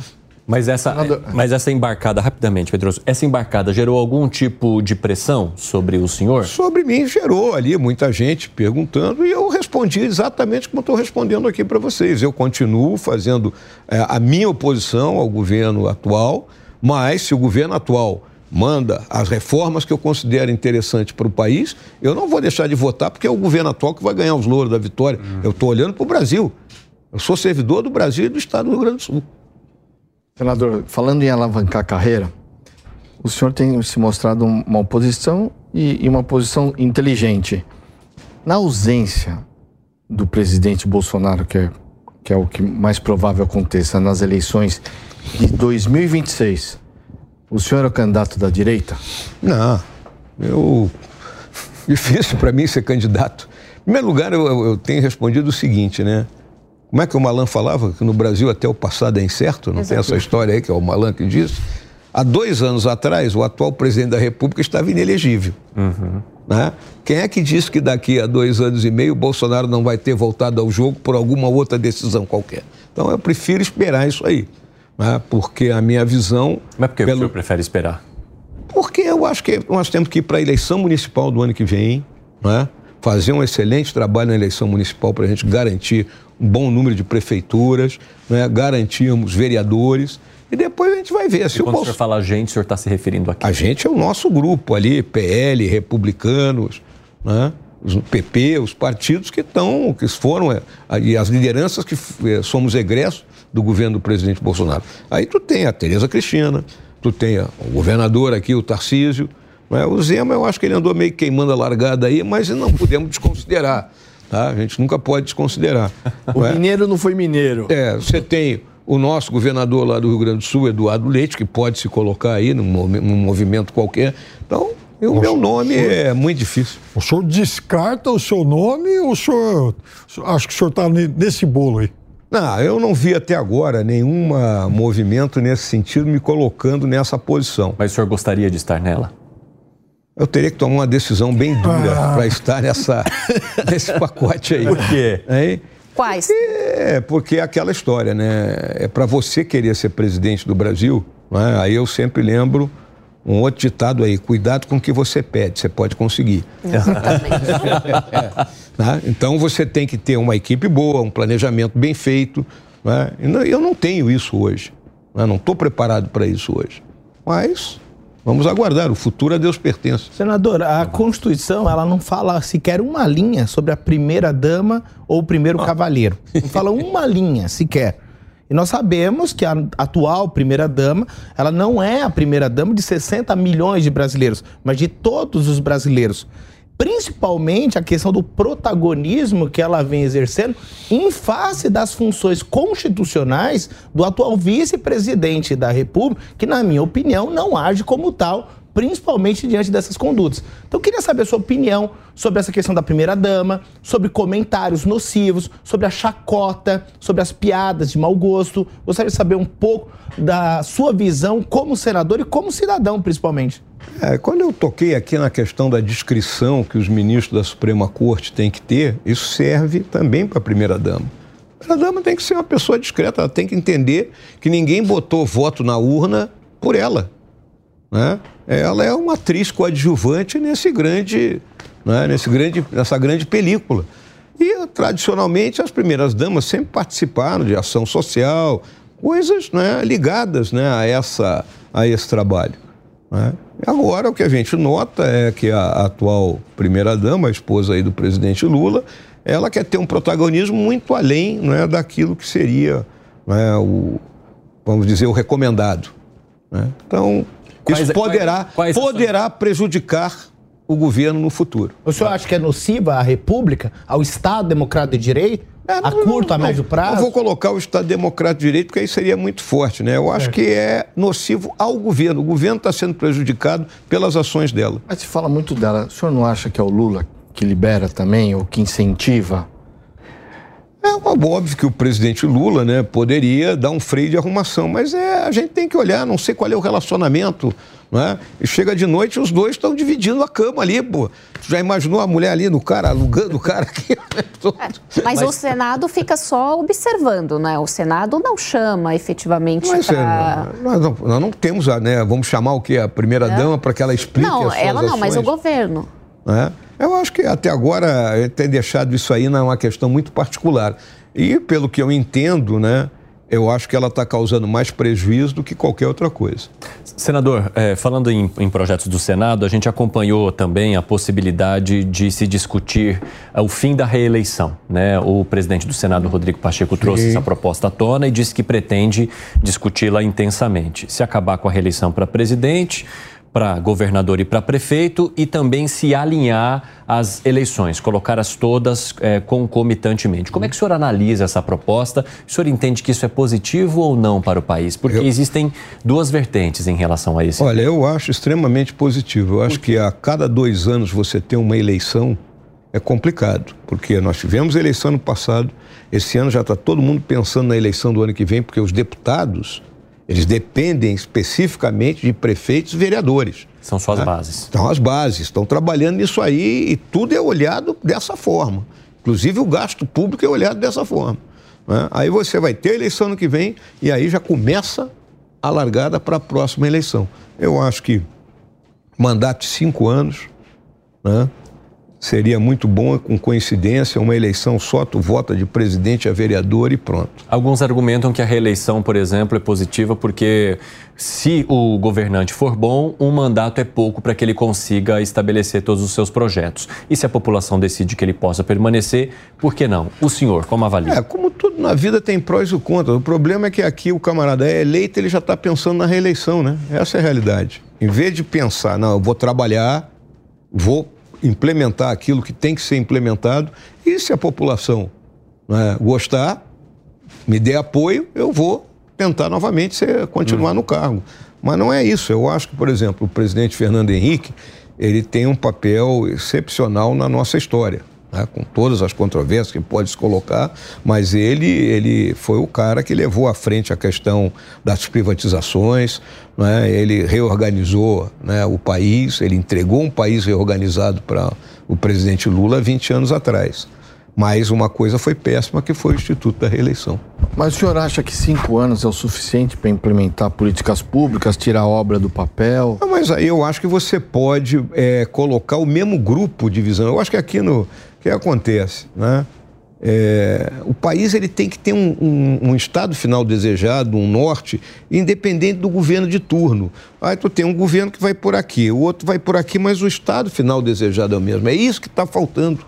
mas essa, mas essa embarcada, rapidamente, Pedroso, essa embarcada gerou algum tipo de pressão sobre o senhor? Sobre mim gerou ali, muita gente perguntando, e eu respondi exatamente como estou respondendo aqui para vocês. Eu continuo fazendo é, a minha oposição ao governo atual, mas se o governo atual manda as reformas que eu considero interessantes para o país, eu não vou deixar de votar porque é o governo atual que vai ganhar os louros da vitória. Hum. Eu estou olhando para o Brasil. Eu sou servidor do Brasil e do Estado do Rio Grande do Sul. Senador, falando em alavancar a carreira, o senhor tem se mostrado uma oposição e, e uma posição inteligente. Na ausência do presidente Bolsonaro, que é, que é o que mais provável aconteça nas eleições de 2026, o senhor é o candidato da direita? Não, eu. Difícil para mim ser candidato. Em primeiro lugar, eu, eu tenho respondido o seguinte, né? Como é que o Malan falava? Que no Brasil até o passado é incerto, não tem essa história aí que é o Malan que diz? Há dois anos atrás, o atual presidente da República estava inelegível. Uhum. Né? Quem é que disse que daqui a dois anos e meio o Bolsonaro não vai ter voltado ao jogo por alguma outra decisão qualquer? Então eu prefiro esperar isso aí. Né? Porque a minha visão. Mas por que pelo... o senhor prefere esperar? Porque eu acho que nós temos que ir para a eleição municipal do ano que vem, né? Fazer um excelente trabalho na eleição municipal para a gente garantir um bom número de prefeituras, né? garantirmos vereadores. E depois a gente vai ver. Se e quando o, Bolso... o senhor fala a gente, o senhor está se referindo a quem? A gente é o nosso grupo ali, PL, republicanos, né? os PP, os partidos que estão, que foram, é, e as lideranças que é, somos egressos do governo do presidente Bolsonaro. Aí tu tem a Tereza Cristina, tu tem o governador aqui, o Tarcísio? O Zema eu acho que ele andou meio queimando a largada aí, mas não podemos desconsiderar. Tá? A gente nunca pode desconsiderar. o é? mineiro não foi mineiro. É, você tem o nosso governador lá do Rio Grande do Sul, Eduardo Leite, que pode se colocar aí num, num movimento qualquer. Então, o meu nome senhor, é muito difícil. O senhor descarta o seu nome ou o senhor. Acho que o senhor está nesse bolo aí? Não, eu não vi até agora nenhum movimento nesse sentido me colocando nessa posição. Mas o senhor gostaria de estar nela? Eu teria que tomar uma decisão bem dura ah. para estar nessa, nesse pacote aí. Por quê? Hein? Quais? Porque, porque é aquela história, né? É para você querer ser presidente do Brasil, né? aí eu sempre lembro um outro ditado aí: cuidado com o que você pede, você pode conseguir. Exatamente. é, né? Então você tem que ter uma equipe boa, um planejamento bem feito. Né? Eu não tenho isso hoje. Né? Não estou preparado para isso hoje. Mas Vamos aguardar, o futuro a Deus pertence. Senador, a Constituição ela não fala sequer uma linha sobre a primeira dama ou o primeiro ah. cavalheiro. Não fala uma linha sequer. E nós sabemos que a atual primeira-dama, ela não é a primeira-dama de 60 milhões de brasileiros, mas de todos os brasileiros. Principalmente a questão do protagonismo que ela vem exercendo em face das funções constitucionais do atual vice-presidente da República, que, na minha opinião, não age como tal, principalmente diante dessas condutas. Então, eu queria saber a sua opinião sobre essa questão da primeira-dama, sobre comentários nocivos, sobre a chacota, sobre as piadas de mau gosto. Gostaria de saber um pouco da sua visão como senador e como cidadão, principalmente. É, quando eu toquei aqui na questão da descrição que os ministros da Suprema Corte têm que ter, isso serve também para a primeira-dama. A primeira-dama tem que ser uma pessoa discreta, ela tem que entender que ninguém botou voto na urna por ela. Né? Ela é uma atriz coadjuvante nesse grande, né? nesse grande, nessa grande película. E, tradicionalmente, as primeiras damas sempre participaram de ação social, coisas né, ligadas né, a, essa, a esse trabalho. Né? Agora, o que a gente nota é que a atual primeira-dama, a esposa aí do presidente Lula, ela quer ter um protagonismo muito além né, daquilo que seria né, o, vamos dizer, o recomendado. Né? Então, quais, isso poderá, quais, quais poderá prejudicar o governo no futuro. O senhor acha que é nociva à República, ao Estado Democrático de Direito? É, não, a curto, não, a médio prazo? Eu vou colocar o Estado Democrático de Direito, porque aí seria muito forte, né? Eu acho é. que é nocivo ao governo. O governo está sendo prejudicado pelas ações dela. Mas se fala muito dela, o senhor não acha que é o Lula que libera também, ou que incentiva? É óbvio que o presidente Lula né, poderia dar um freio de arrumação, mas é, a gente tem que olhar, não sei qual é o relacionamento né? E chega de noite os dois estão dividindo a cama ali, pô. Tu já imaginou a mulher ali no cara, alugando o cara aqui? É, mas, mas, o Senado fica só observando, né? O Senado não chama efetivamente para... É, nós, não, nós não temos, né? Vamos chamar o quê? A primeira-dama para que ela explique Não, ela não, ações. mas o governo. É? Eu acho que até agora tem deixado isso aí uma questão muito particular. E pelo que eu entendo, né? eu acho que ela está causando mais prejuízo do que qualquer outra coisa. Senador, é, falando em, em, projetos do Senado, a gente acompanhou também a possibilidade de se discutir é, o fim da reeleição. Né? O presidente do Senado, Rodrigo Pacheco, trouxe Sim. essa proposta à tona e disse que pretende discuti-la intensamente. Se acabar com a reeleição para presidente, para governador e para prefeito e também se alinhar às eleições, colocá-las todas é, concomitantemente. Como é que o senhor analisa essa proposta? O senhor entende que isso é positivo ou não para o país? Porque eu... existem duas vertentes em relação a isso. Olha, eu acho extremamente positivo. Eu acho que a cada dois anos você ter uma eleição é complicado, porque nós tivemos eleição no passado, esse ano já está todo mundo pensando na eleição do ano que vem, porque os deputados eles dependem especificamente de prefeitos e vereadores. São suas né? bases. São as bases, estão trabalhando nisso aí e tudo é olhado dessa forma. Inclusive o gasto público é olhado dessa forma. Né? Aí você vai ter eleição no que vem e aí já começa a largada para a próxima eleição. Eu acho que mandato de cinco anos, né? Seria muito bom, com coincidência, uma eleição só, tu vota de presidente a vereador e pronto. Alguns argumentam que a reeleição, por exemplo, é positiva porque se o governante for bom, um mandato é pouco para que ele consiga estabelecer todos os seus projetos. E se a população decide que ele possa permanecer, por que não? O senhor, como avalia? É, como tudo na vida tem prós e contras. O problema é que aqui o camarada é eleito, ele já está pensando na reeleição, né? Essa é a realidade. Em vez de pensar, não, eu vou trabalhar, vou implementar aquilo que tem que ser implementado e se a população né, gostar, me der apoio, eu vou tentar novamente ser, continuar hum. no cargo. Mas não é isso. Eu acho que, por exemplo, o presidente Fernando Henrique ele tem um papel excepcional na nossa história né, com todas as controvérsias que pode se colocar, mas ele, ele foi o cara que levou à frente a questão das privatizações, né, ele reorganizou né, o país, ele entregou um país reorganizado para o presidente Lula 20 anos atrás. Mas uma coisa foi péssima, que foi o Instituto da Reeleição. Mas o senhor acha que cinco anos é o suficiente para implementar políticas públicas, tirar a obra do papel? Não, mas aí eu acho que você pode é, colocar o mesmo grupo de visão. Eu acho que aqui no, que acontece? Né? É, o país ele tem que ter um, um, um, estado final desejado, um norte, independente do governo de turno. Aí tu tem um governo que vai por aqui, o outro vai por aqui, mas o estado final desejado é o mesmo. É isso que está faltando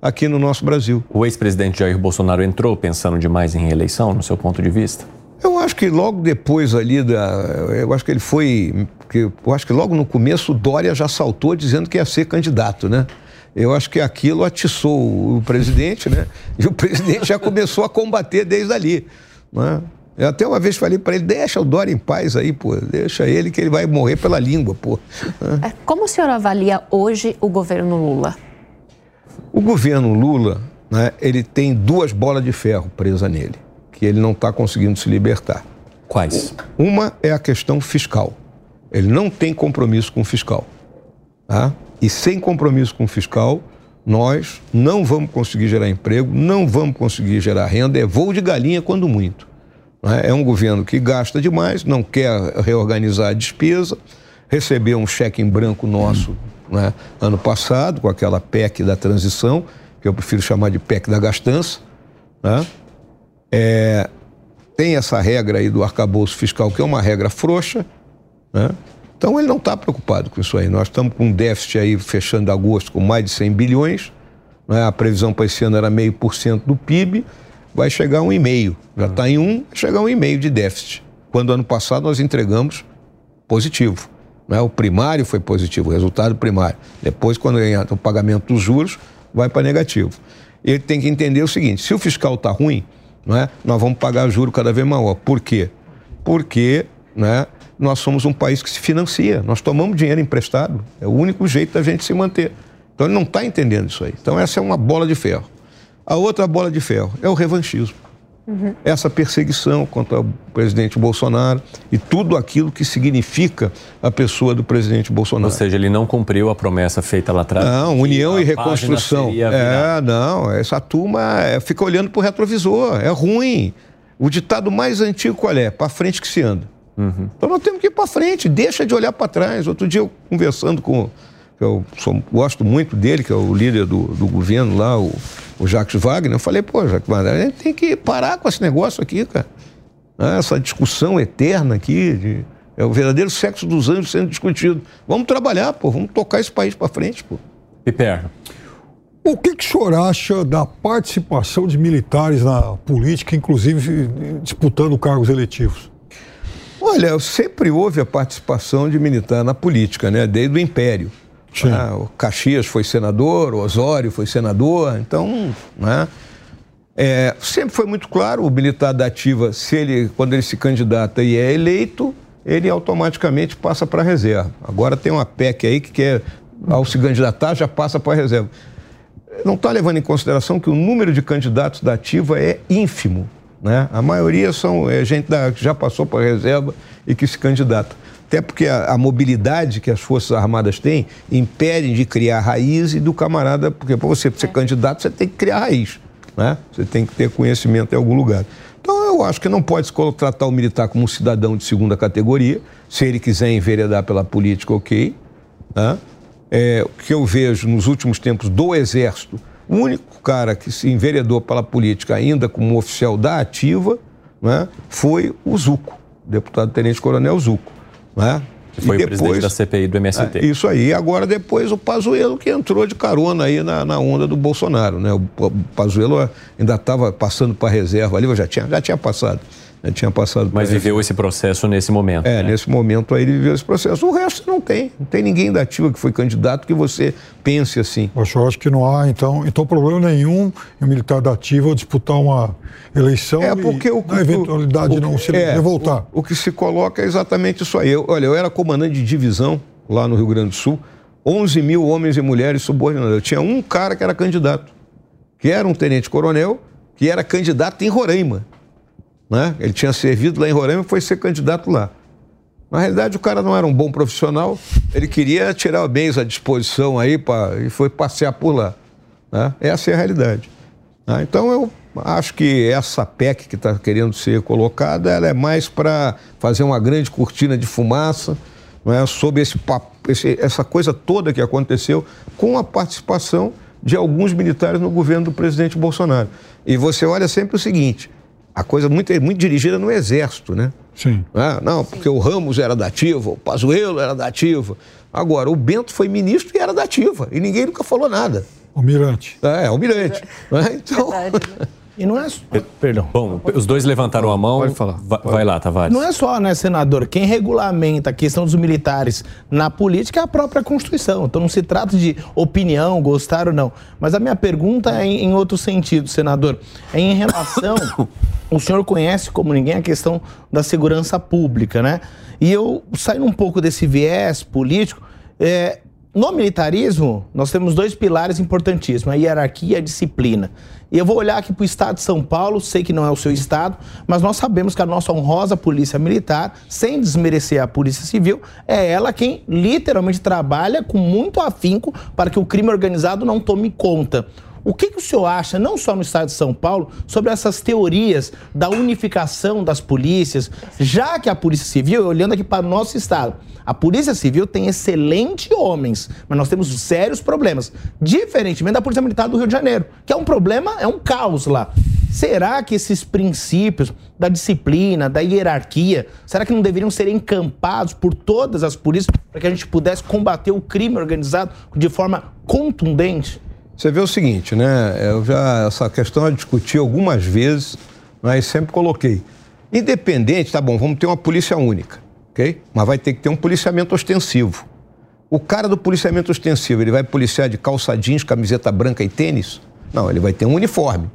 aqui no nosso Brasil. O ex-presidente Jair Bolsonaro entrou pensando demais em reeleição, no seu ponto de vista? Eu acho que logo depois ali da. Eu acho que ele foi. Eu acho que logo no começo o Dória já saltou dizendo que ia ser candidato, né? Eu acho que aquilo atiçou o presidente, né? E o presidente já começou a combater desde ali. Né? Eu até uma vez falei para ele, deixa o Dória em paz aí, pô. Deixa ele que ele vai morrer pela língua, pô. É, como o senhor avalia hoje o governo Lula? O governo Lula, né, ele tem duas bolas de ferro presas nele, que ele não está conseguindo se libertar. Quais? Uma é a questão fiscal. Ele não tem compromisso com o fiscal. Tá? E sem compromisso com o fiscal, nós não vamos conseguir gerar emprego, não vamos conseguir gerar renda, é voo de galinha quando muito. Né? É um governo que gasta demais, não quer reorganizar a despesa, recebeu um cheque em branco nosso né, ano passado, com aquela PEC da transição, que eu prefiro chamar de PEC da gastança. Né? É, tem essa regra aí do arcabouço fiscal, que é uma regra frouxa. Né? Então ele não está preocupado com isso aí. Nós estamos com um déficit aí fechando agosto com mais de 100 bilhões. Né? A previsão para esse ano era meio por cento do PIB vai chegar a um e meio. Já está em um, vai chegar a um e meio de déficit. Quando ano passado nós entregamos positivo. Né? O primário foi positivo, o resultado primário. Depois, quando ganhar o pagamento dos juros, vai para negativo. Ele tem que entender o seguinte: se o fiscal está ruim, não é? nós vamos pagar juro cada vez maior. Por quê? Porque né, nós somos um país que se financia, nós tomamos dinheiro emprestado, é o único jeito da gente se manter. Então ele não está entendendo isso aí. Então essa é uma bola de ferro. A outra bola de ferro é o revanchismo. Uhum. Essa perseguição contra o presidente Bolsonaro e tudo aquilo que significa a pessoa do presidente Bolsonaro. Ou seja, ele não cumpriu a promessa feita lá atrás. Não, união e reconstrução. É, não, essa turma é, fica olhando para o retrovisor, é ruim. O ditado mais antigo qual é? Para frente que se anda. Uhum. Então nós temos que ir para frente, deixa de olhar para trás. Outro dia eu conversando com eu sou, gosto muito dele, que é o líder do, do governo lá, o, o Jacques Wagner. Eu falei, pô, Jacques Wagner, a gente tem que parar com esse negócio aqui, cara. Né, essa discussão eterna aqui, de, é o verdadeiro sexo dos anjos sendo discutido. Vamos trabalhar, pô, vamos tocar esse país para frente, pô. Piper. O que, que o senhor acha da participação de militares na política, inclusive disputando cargos eletivos? Olha, sempre houve a participação de militar na política, né? Desde o Império. Né? O Caxias foi senador, o Osório foi senador, então, né? É, sempre foi muito claro o militar da ativa, se ele, quando ele se candidata e é eleito, ele automaticamente passa para a reserva. Agora tem uma PEC aí que quer, ao se candidatar, já passa para a reserva. Não está levando em consideração que o número de candidatos da ativa é ínfimo. Né? A maioria são é, gente da, que já passou para a reserva e que se candidata. Até porque a, a, mobilidade que as Forças Armadas têm impede de criar raiz e do camarada, porque para você ser é. candidato você tem que criar raiz, né? Você tem que ter conhecimento em algum lugar. Então eu acho que não pode se tratar o militar como um cidadão de segunda categoria. Se ele quiser enveredar pela política, ok. Né? É, o que eu vejo nos últimos tempos do Exército, o único cara que se enveredou pela política ainda como oficial da ativa né, foi o Zuco, deputado tenente coronel Zuco. Né? Foi depois, o presidente da CPI do MST. É, isso aí. Agora, depois, o Pazuello que entrou de carona aí na, na onda do Bolsonaro. Né? O, o Pazuello ainda estava passando para a reserva ali, já tinha, já tinha passado tinha passado. Mas viveu esse processo nesse momento. É, né? nesse momento aí ele viveu esse processo. O resto não tem. Não tem ninguém da ativa que foi candidato que você pense assim. Eu acho que não há, então, então problema nenhum em um militar da ativa disputar uma eleição é porque o, na eventualidade o, de não se é, voltar. O, o, que se coloca é exatamente isso aí. Eu, olha, eu era comandante de divisão lá no Rio Grande do Sul, 11 mil homens e mulheres subordinados. Eu tinha um cara que era candidato, que era um tenente-coronel, que era candidato em Roraima. Né? Ele tinha servido lá em Roraima e foi ser candidato lá. Na realidade, o cara não era um bom profissional, ele queria tirar bens à disposição aí pra, e foi passear por lá. Né? Essa é a realidade. Né? Então, eu acho que essa PEC que está querendo ser colocada, ela é mais para fazer uma grande cortina de fumaça né? sobre esse, esse, essa coisa toda que aconteceu com a participação de alguns militares no governo do presidente Bolsonaro. E você olha sempre o seguinte, a coisa muito, muito dirigida no Exército, né? Sim. Ah, não, porque o Ramos era da ativa, o Pazuello era da ativa. Agora, o Bento foi ministro e era da ativa. E ninguém nunca falou nada. Almirante. É, almirante. É, então, E não é. Perdão. Bom, os dois levantaram a mão. Pode falar. Vai, vai lá, Tavares. Não é só, né, senador? Quem regulamenta a questão dos militares na política é a própria Constituição. Então não se trata de opinião, gostar ou não. Mas a minha pergunta é em, em outro sentido, senador. É em relação. o senhor conhece como ninguém a questão da segurança pública, né? E eu saindo um pouco desse viés político. É, no militarismo, nós temos dois pilares importantíssimos: a hierarquia e a disciplina. E eu vou olhar aqui para o estado de São Paulo, sei que não é o seu estado, mas nós sabemos que a nossa honrosa polícia militar, sem desmerecer a polícia civil, é ela quem literalmente trabalha com muito afinco para que o crime organizado não tome conta. O que, que, o senhor acha, não só no estado de São Paulo, sobre essas teorias da unificação das polícias, já que a Polícia Civil, olhando aqui para o nosso estado, a Polícia Civil tem excelentes homens, mas nós temos sérios problemas, diferentemente da Polícia Militar do Rio de Janeiro, que é um problema, é um caos lá. Será que esses princípios da disciplina, da hierarquia, será que não deveriam ser encampados por todas as polícias para que a gente pudesse combater o crime organizado de forma contundente? Você vê o seguinte, né? Eu já essa questão eu discuti algumas vezes, mas sempre coloquei. Independente, tá bom, vamos ter uma polícia única, ok? Mas vai ter que ter um policiamento ostensivo. O cara do policiamento ostensivo, ele vai policiar de calça jeans, camiseta branca e tênis? Não, ele vai ter um uniforme.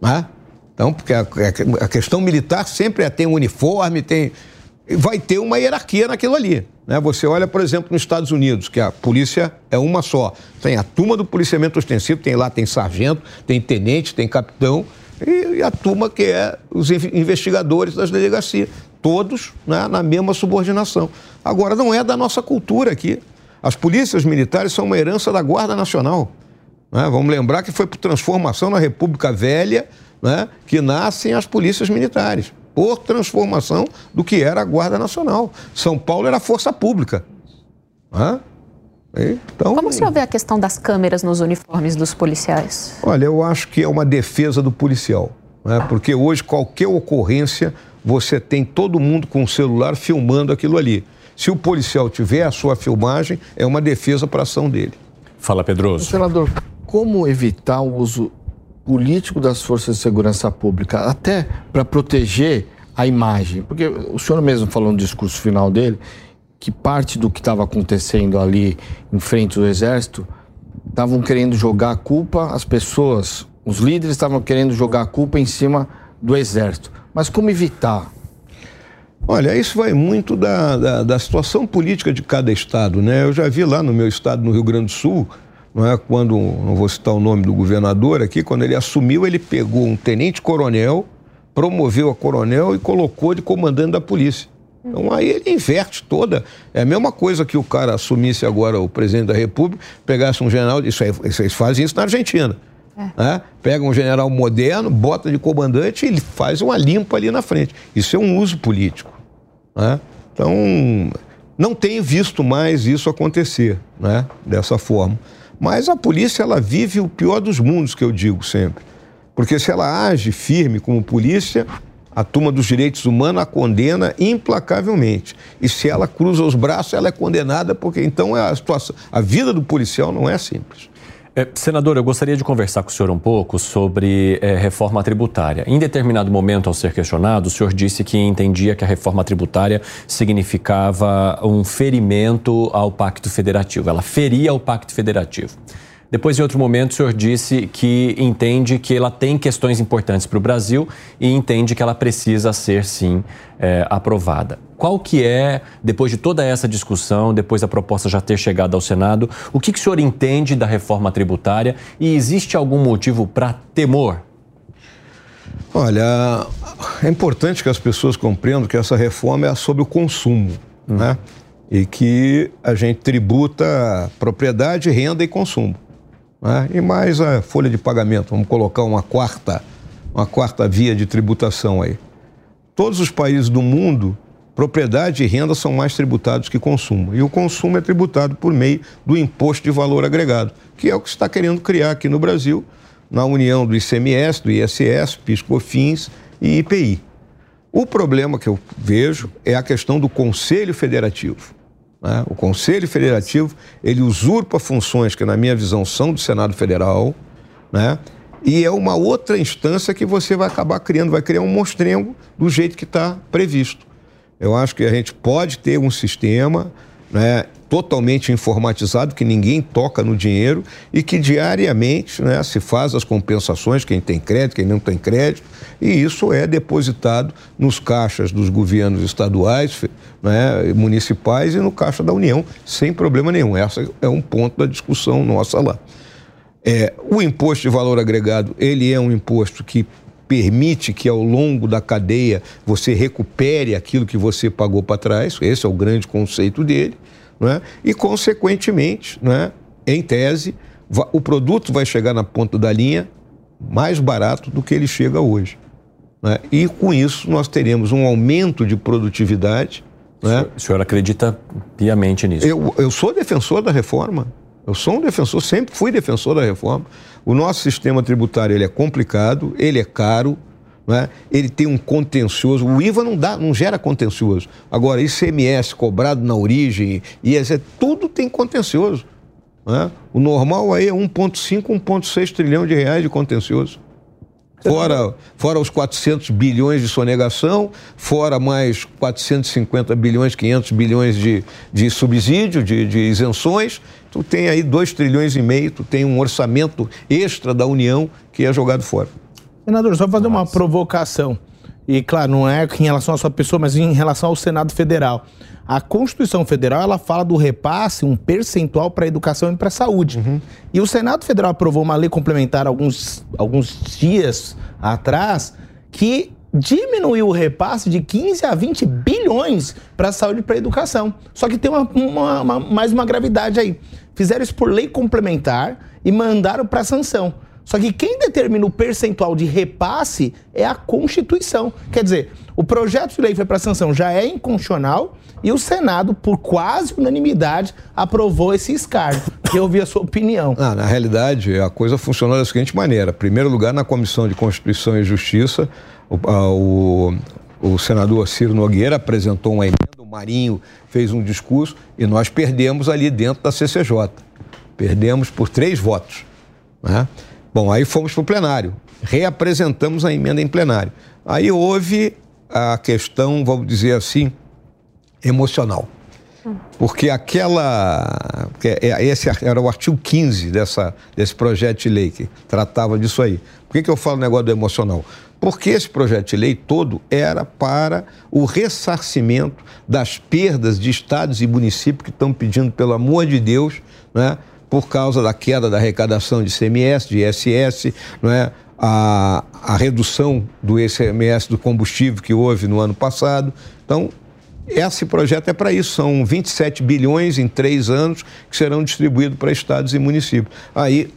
Né? Então, porque a, a questão militar sempre é ter um uniforme, tem vai ter uma hierarquia naquilo ali. Né? Você olha, por exemplo, nos Estados Unidos, que a polícia é uma só. Tem a turma do policiamento ostensivo, tem lá, tem sargento, tem tenente, tem capitão, e, e a turma que é os investigadores das delegacias. Todos né, na mesma subordinação. Agora, não é da nossa cultura aqui. As polícias militares são uma herança da Guarda Nacional. Né? Vamos lembrar que foi por transformação na República Velha né, que nascem as polícias militares por transformação do que era a Guarda Nacional. São Paulo era força pública. Então, Como o senhor vê a questão das câmeras nos uniformes dos policiais? Olha, eu acho que é uma defesa do policial. Né? Porque hoje, qualquer ocorrência, você tem todo mundo com o celular filmando aquilo ali. Se o policial tiver a sua filmagem, é uma defesa para a ação dele. Fala, Pedroso. Senador, como evitar o uso político das forças de segurança pública, até para proteger a imagem. Porque o senhor mesmo falou no discurso final dele que parte do que estava acontecendo ali em frente ao exército estavam querendo jogar a culpa, as pessoas, os líderes estavam querendo jogar a culpa em cima do exército. Mas como evitar? Olha, isso vai muito da, da, da situação política de cada estado, né? Eu já vi lá no meu estado, no Rio Grande do Sul, não é? Quando, não vou citar o nome do governador aqui, quando ele assumiu, ele pegou um tenente-coronel, promoveu a coronel e colocou de comandante da polícia. Então aí ele inverte toda. É a mesma coisa que o cara assumisse agora o presidente da República, pegasse um general, isso aí, vocês fazem isso na Argentina. É. Né? Pega um general moderno, bota de comandante e ele faz uma limpa ali na frente. Isso é um uso político. Né? Então, não tenho visto mais isso acontecer né? dessa forma. Mas a polícia ela vive o pior dos mundos, que eu digo sempre. Porque se ela age firme como polícia, a turma dos direitos humanos a condena implacavelmente. E se ela cruza os braços, ela é condenada, porque então é a situação. A vida do policial não é simples. É, senador, eu gostaria de conversar com o senhor um pouco sobre é, reforma tributária. Em determinado momento, ao ser questionado, o senhor disse que entendia que a reforma tributária significava um ferimento ao Pacto Federativo. Ela feria o Pacto Federativo. Depois, em outro momento, o senhor disse que entende que ela tem questões importantes para o Brasil e entende que ela precisa ser, sim, é, aprovada. Qual que é, depois de toda essa discussão, depois da proposta já ter chegado ao Senado, o que, que o senhor entende da reforma tributária e existe algum motivo para temor? Olha, é importante que as pessoas compreendam que essa reforma é sobre o consumo, hum. né? E que a gente tributa propriedade, renda e consumo. Né? E mais a folha de pagamento, vamos colocar uma quarta, uma quarta via de tributação aí. Todos os países do mundo, propriedade e renda são mais tributados que consumo. E o consumo é tributado por meio do imposto de valor agregado, que é o que está querendo criar aqui no Brasil, na união do ICMS, do ISS, PIS/COFINS e IPI. O problema que eu vejo é a questão do Conselho Federativo. Né? O Conselho Federativo ele usurpa funções que, na minha visão, são do Senado Federal, né? E é uma outra instância que você vai acabar criando, vai criar um monstrengo do jeito que está previsto. Eu acho que a gente pode ter um sistema né, totalmente informatizado, que ninguém toca no dinheiro e que diariamente né, se faz as compensações, quem tem crédito, quem não tem crédito, e isso é depositado nos caixas dos governos estaduais, né, municipais e no caixa da União, sem problema nenhum. Esse é um ponto da discussão nossa lá. É, o imposto de valor agregado, ele é um imposto que permite que ao longo da cadeia você recupere aquilo que você pagou para trás, esse é o grande conceito dele, é? e consequentemente, é? em tese, o produto vai chegar na ponta da linha mais barato do que ele chega hoje. É? E com isso nós teremos um aumento de produtividade. É? O senhor acredita piamente nisso? Eu, eu sou defensor da reforma. Eu sou um defensor, sempre fui defensor da reforma. O nosso sistema tributário ele é complicado, ele é caro, né? ele tem um contencioso. O IVA não, dá, não gera contencioso. Agora, ICMS cobrado na origem, ISE, tudo tem contencioso. Né? O normal aí é 1,5, 1,6 trilhão de reais de contencioso. Fora, fora os 400 bilhões de sonegação, fora mais 450 bilhões, 500 bilhões de, de subsídio, de, de isenções. Tu tem aí 2 trilhões e meio, tu tem um orçamento extra da União que é jogado fora. Senador, só fazer uma provocação. E, claro, não é em relação à sua pessoa, mas em relação ao Senado Federal. A Constituição Federal ela fala do repasse, um percentual para a educação e para a saúde. Uhum. E o Senado Federal aprovou uma lei complementar alguns, alguns dias atrás que diminuiu o repasse de 15 a 20 bilhões para a saúde e para a educação. Só que tem uma, uma, uma, mais uma gravidade aí. Fizeram isso por lei complementar e mandaram para sanção. Só que quem determina o percentual de repasse é a Constituição. Quer dizer, o projeto de lei foi para sanção já é inconstitucional e o Senado, por quase unanimidade, aprovou esse escárnio. Eu ouvi a sua opinião. Ah, na realidade, a coisa funcionou da seguinte maneira. Em primeiro lugar, na Comissão de Constituição e Justiça, o, o, o senador Ciro Nogueira apresentou uma emenda, Marinho fez um discurso e nós perdemos ali dentro da CCJ. Perdemos por três votos. Né? Bom, aí fomos para o plenário, reapresentamos a emenda em plenário. Aí houve a questão, vamos dizer assim, emocional. Porque aquela. É, esse era o artigo 15 dessa, desse projeto de lei que tratava disso aí. Por que, que eu falo negócio do emocional? Porque esse projeto de lei todo era para o ressarcimento das perdas de estados e municípios que estão pedindo, pelo amor de Deus, né, por causa da queda da arrecadação de CMS, de ISS, não é? a, a redução do ICMS do combustível que houve no ano passado. Então, esse projeto é para isso, são 27 bilhões em três anos que serão distribuídos para estados e municípios. Aí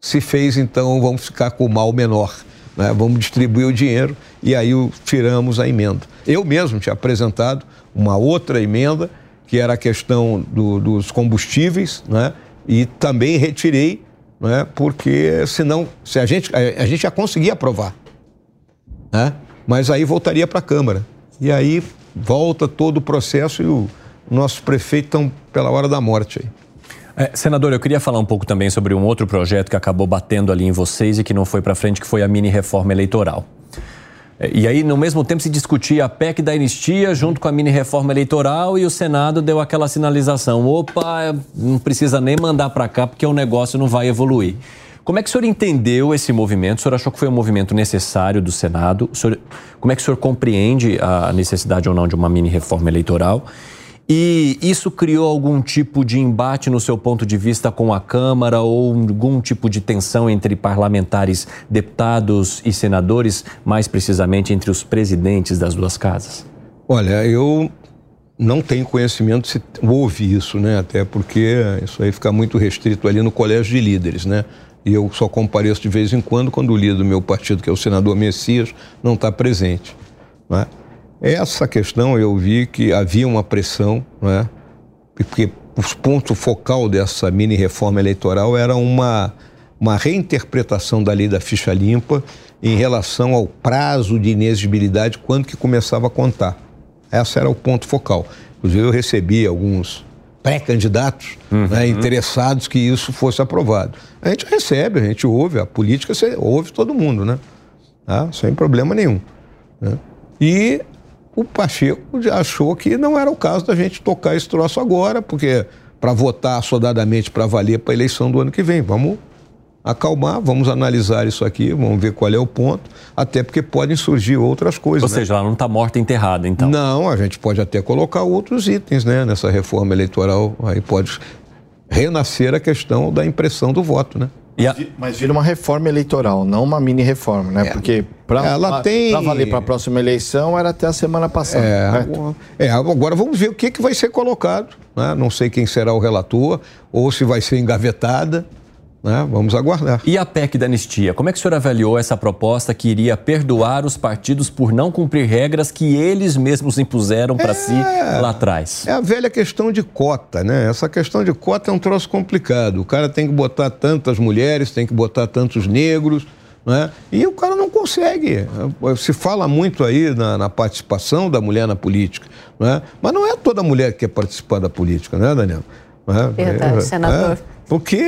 se fez, então, vamos ficar com o mal menor. Né? Vamos distribuir o dinheiro e aí tiramos a emenda. Eu mesmo tinha apresentado uma outra emenda que era a questão do, dos combustíveis, né? e também retirei, né? porque senão, se a gente, a, a gente já conseguia aprovar, né? mas aí voltaria para a Câmara. E aí volta todo o processo e o nosso prefeito estão pela hora da morte aí. É, senador, eu queria falar um pouco também sobre um outro projeto que acabou batendo ali em vocês e que não foi para frente, que foi a mini reforma eleitoral. É, e aí, no mesmo tempo, se discutia a PEC da anistia junto com a mini-reforma eleitoral e o Senado deu aquela sinalização: opa, não precisa nem mandar para cá porque o negócio não vai evoluir. Como é que o senhor entendeu esse movimento? O senhor achou que foi um movimento necessário do Senado? Senhor, como é que o senhor compreende a necessidade ou não de uma mini-reforma eleitoral? E isso criou algum tipo de embate no seu ponto de vista com a Câmara ou algum tipo de tensão entre parlamentares, deputados e senadores, mais precisamente entre os presidentes das duas casas? Olha, eu não tenho conhecimento se houve isso, né? Até porque isso aí fica muito restrito ali no colégio de líderes, né? E eu só compareço de vez em quando quando o líder do meu partido, que é o senador Messias, não está presente. Não é? Essa questão eu vi que havia uma pressão, né? porque o ponto focal dessa mini reforma eleitoral era uma, uma reinterpretação da lei da ficha limpa em relação ao prazo de inexigibilidade, quando que começava a contar. Esse era o ponto focal. Inclusive eu recebi alguns pré-candidatos uhum. né, interessados que isso fosse aprovado. A gente recebe, a gente ouve, a política você ouve todo mundo, né? Tá? Sem problema nenhum. Né? E o Pacheco achou que não era o caso da gente tocar esse troço agora, porque para votar assodadamente para valer para a eleição do ano que vem. Vamos acalmar, vamos analisar isso aqui, vamos ver qual é o ponto, até porque podem surgir outras coisas. Ou né? seja, ela não está morta enterrada, então. Não, a gente pode até colocar outros itens né, nessa reforma eleitoral. Aí pode renascer a questão da impressão do voto, né? A... Mas vira uma reforma eleitoral, não uma mini reforma, né? É. Porque para tem... valer para a próxima eleição era até a semana passada. É, agora, é, agora vamos ver o que, que vai ser colocado. Né? Não sei quem será o relator, ou se vai ser engavetada. Né? Vamos aguardar. E a PEC da anistia? Como é que o senhor avaliou essa proposta que iria perdoar os partidos por não cumprir regras que eles mesmos impuseram para é, si lá atrás? É a velha questão de cota, né? Essa questão de cota é um troço complicado. O cara tem que botar tantas mulheres, tem que botar tantos negros. Né? E o cara não consegue. Se fala muito aí na, na participação da mulher na política, né? mas não é toda mulher que quer participar da política, né, Daniel? É, Verdade, é, senador. É, porque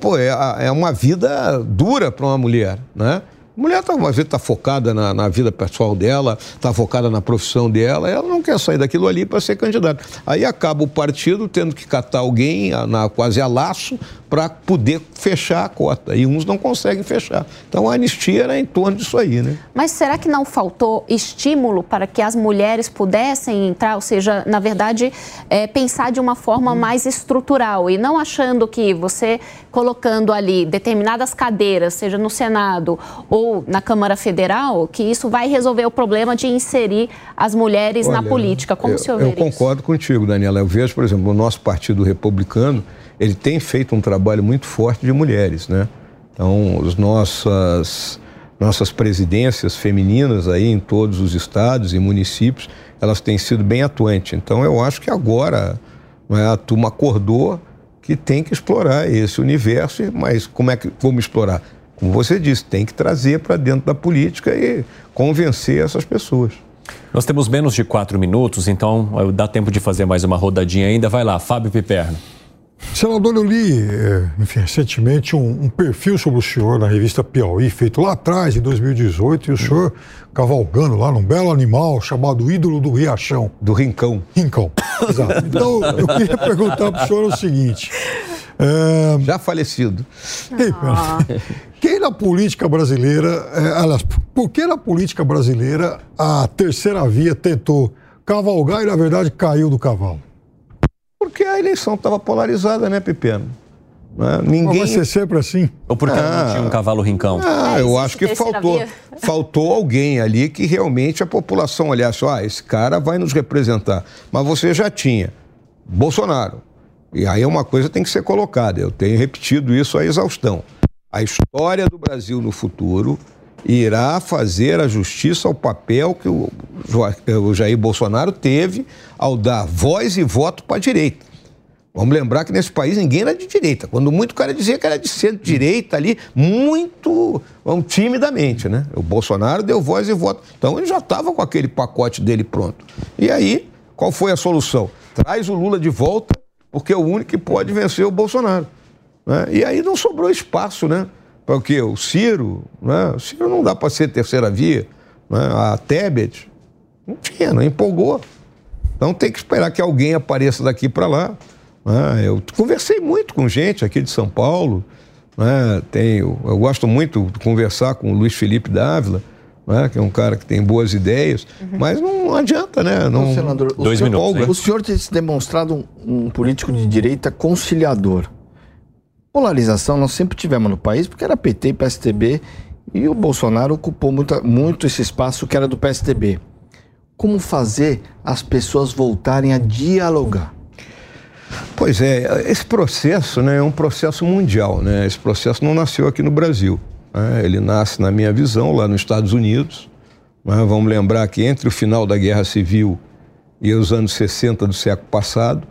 pô, é, é uma vida dura para uma mulher, né? A mulher tá, está focada na, na, vida pessoal dela, está focada na profissão dela, ela não quer sair daquilo ali para ser candidata. Aí acaba o partido tendo que catar alguém na, quase a laço para poder fechar a cota. E uns não conseguem fechar. Então a anistia era em torno disso aí, né? Mas será que não faltou estímulo para que as mulheres pudessem entrar? Ou seja, na verdade, é, pensar de uma forma hum. mais estrutural e não achando que você colocando ali determinadas cadeiras, seja no Senado ou na Câmara Federal, que isso vai resolver o problema de inserir as mulheres Olha, na política. Como eu, o senhor vê Eu concordo isso? contigo, Daniela. Eu vejo, por exemplo, o nosso Partido Republicano ele tem feito um trabalho muito forte de mulheres, né? Então, as nossas, nossas presidências femininas aí em todos os estados e municípios, elas têm sido bem atuantes. Então, eu acho que agora né, a turma acordou que tem que explorar esse universo, mas como é que vamos explorar? Como você disse, tem que trazer para dentro da política e convencer essas pessoas. Nós temos menos de quatro minutos, então dá tempo de fazer mais uma rodadinha ainda. Vai lá, Fábio Piperno. Senador, eu li, é, enfim, recentemente um, um, perfil sobre o senhor na revista Piauí, feito lá atrás, em 2018, e o senhor cavalgando lá num belo animal chamado Ídolo do Riachão. Do Rincão. Rincão, exato. Então, eu queria perguntar para o senhor o seguinte. É... Já falecido. Ah. Quem na política brasileira, é, aliás, por que na política brasileira a terceira via tentou cavalgar e, na verdade, caiu do cavalo? Porque a eleição estava polarizada, né, Pepeno? Né? Ninguém... Mas vai ser sempre assim? Ou porque ah, não tinha um cavalo rincão? Ah, é, eu acho que faltou, faltou alguém ali que realmente a população olhasse, ah, esse cara vai nos representar. Mas você já tinha Bolsonaro. E aí é uma coisa que tem que ser colocada. Eu tenho repetido isso à exaustão. A história do Brasil no futuro irá fazer a justiça ao papel que o, Jair Bolsonaro teve ao dar voz e voto para a direita. Vamos lembrar que nesse país ninguém era de direita. Quando muito cara dizia que era de centro-direita ali, muito vamos, timidamente, né? O Bolsonaro deu voz e voto. Então ele já estava com aquele pacote dele pronto. E aí, qual foi a solução? Traz o Lula de volta, porque é o único que pode vencer o Bolsonaro. Né? E aí não sobrou espaço, né? Para o Ciro, né? O Ciro não dá para ser terceira via. Né? A Tebet, não tinha, não empolgou. Então tem que esperar que alguém apareça daqui para lá. Né? Eu conversei muito com gente aqui de São Paulo. Né? Tenho, eu gosto muito de conversar com o Luiz Felipe Dávila. Né, que é um cara que tem boas ideias, uhum. mas não adianta, né? Não... senador, Dois o, senhor, minutos, o senhor tem se demonstrado um, um, político de direita conciliador. Polarização nós sempre tivemos no país, porque era PT e PSTB, e o Bolsonaro ocupou muito, muito esse espaço que era do PSTB. Como fazer as pessoas voltarem a dialogar? Pois é, esse processo né, é um processo mundial. Né? Esse processo não nasceu aqui no Brasil. Né? Ele nasce, na minha visão, lá nos Estados Unidos. Né? Vamos lembrar que entre o final da Guerra Civil e os anos 60 do século passado,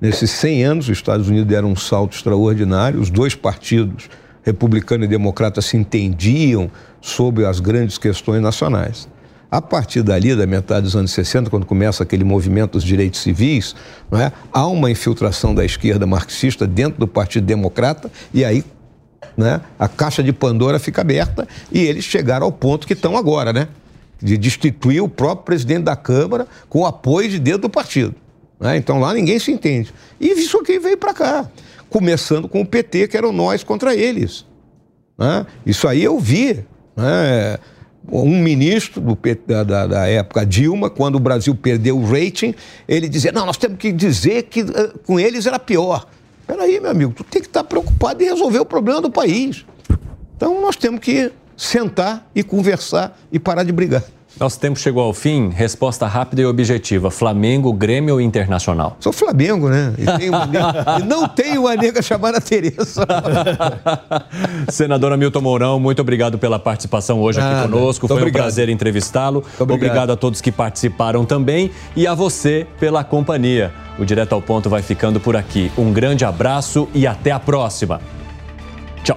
Nesses 100 anos, os Estados Unidos deram um salto extraordinário, os dois partidos, republicano e democrata, se entendiam sobre as grandes questões nacionais. A partir dali, da metade dos anos 60, quando começa aquele movimento dos direitos civis, é? há uma infiltração da esquerda marxista dentro do Partido Democrata e aí né, a caixa de Pandora fica aberta e eles chegaram ao ponto que estão agora, né? De destituir o próprio presidente da Câmara com o apoio de dentro do partido. Né? Então lá ninguém se entende. E isso aqui veio para cá, começando com o PT, que eram nós contra eles. Né? Isso aí eu vi. Né? Um ministro do, da, da, época Dilma, quando o Brasil perdeu o rating, ele dizia: não, nós temos que dizer que uh, com eles era pior. Peraí, meu amigo, tu tem que estar preocupado em resolver o problema do país. Então nós temos que sentar e conversar e parar de brigar. Nosso tempo chegou ao fim. Resposta rápida e objetiva: Flamengo, Grêmio ou Internacional? Sou Flamengo, né? E, uma e não tenho uma nega chamada Tereza. Senadora Milton Mourão, muito obrigado pela participação hoje Nada. aqui conosco. Foi obrigado. um prazer entrevistá-lo. Obrigado. obrigado a todos que participaram também e a você pela companhia. O Direto ao Ponto vai ficando por aqui. Um grande abraço e até a próxima. Tchau.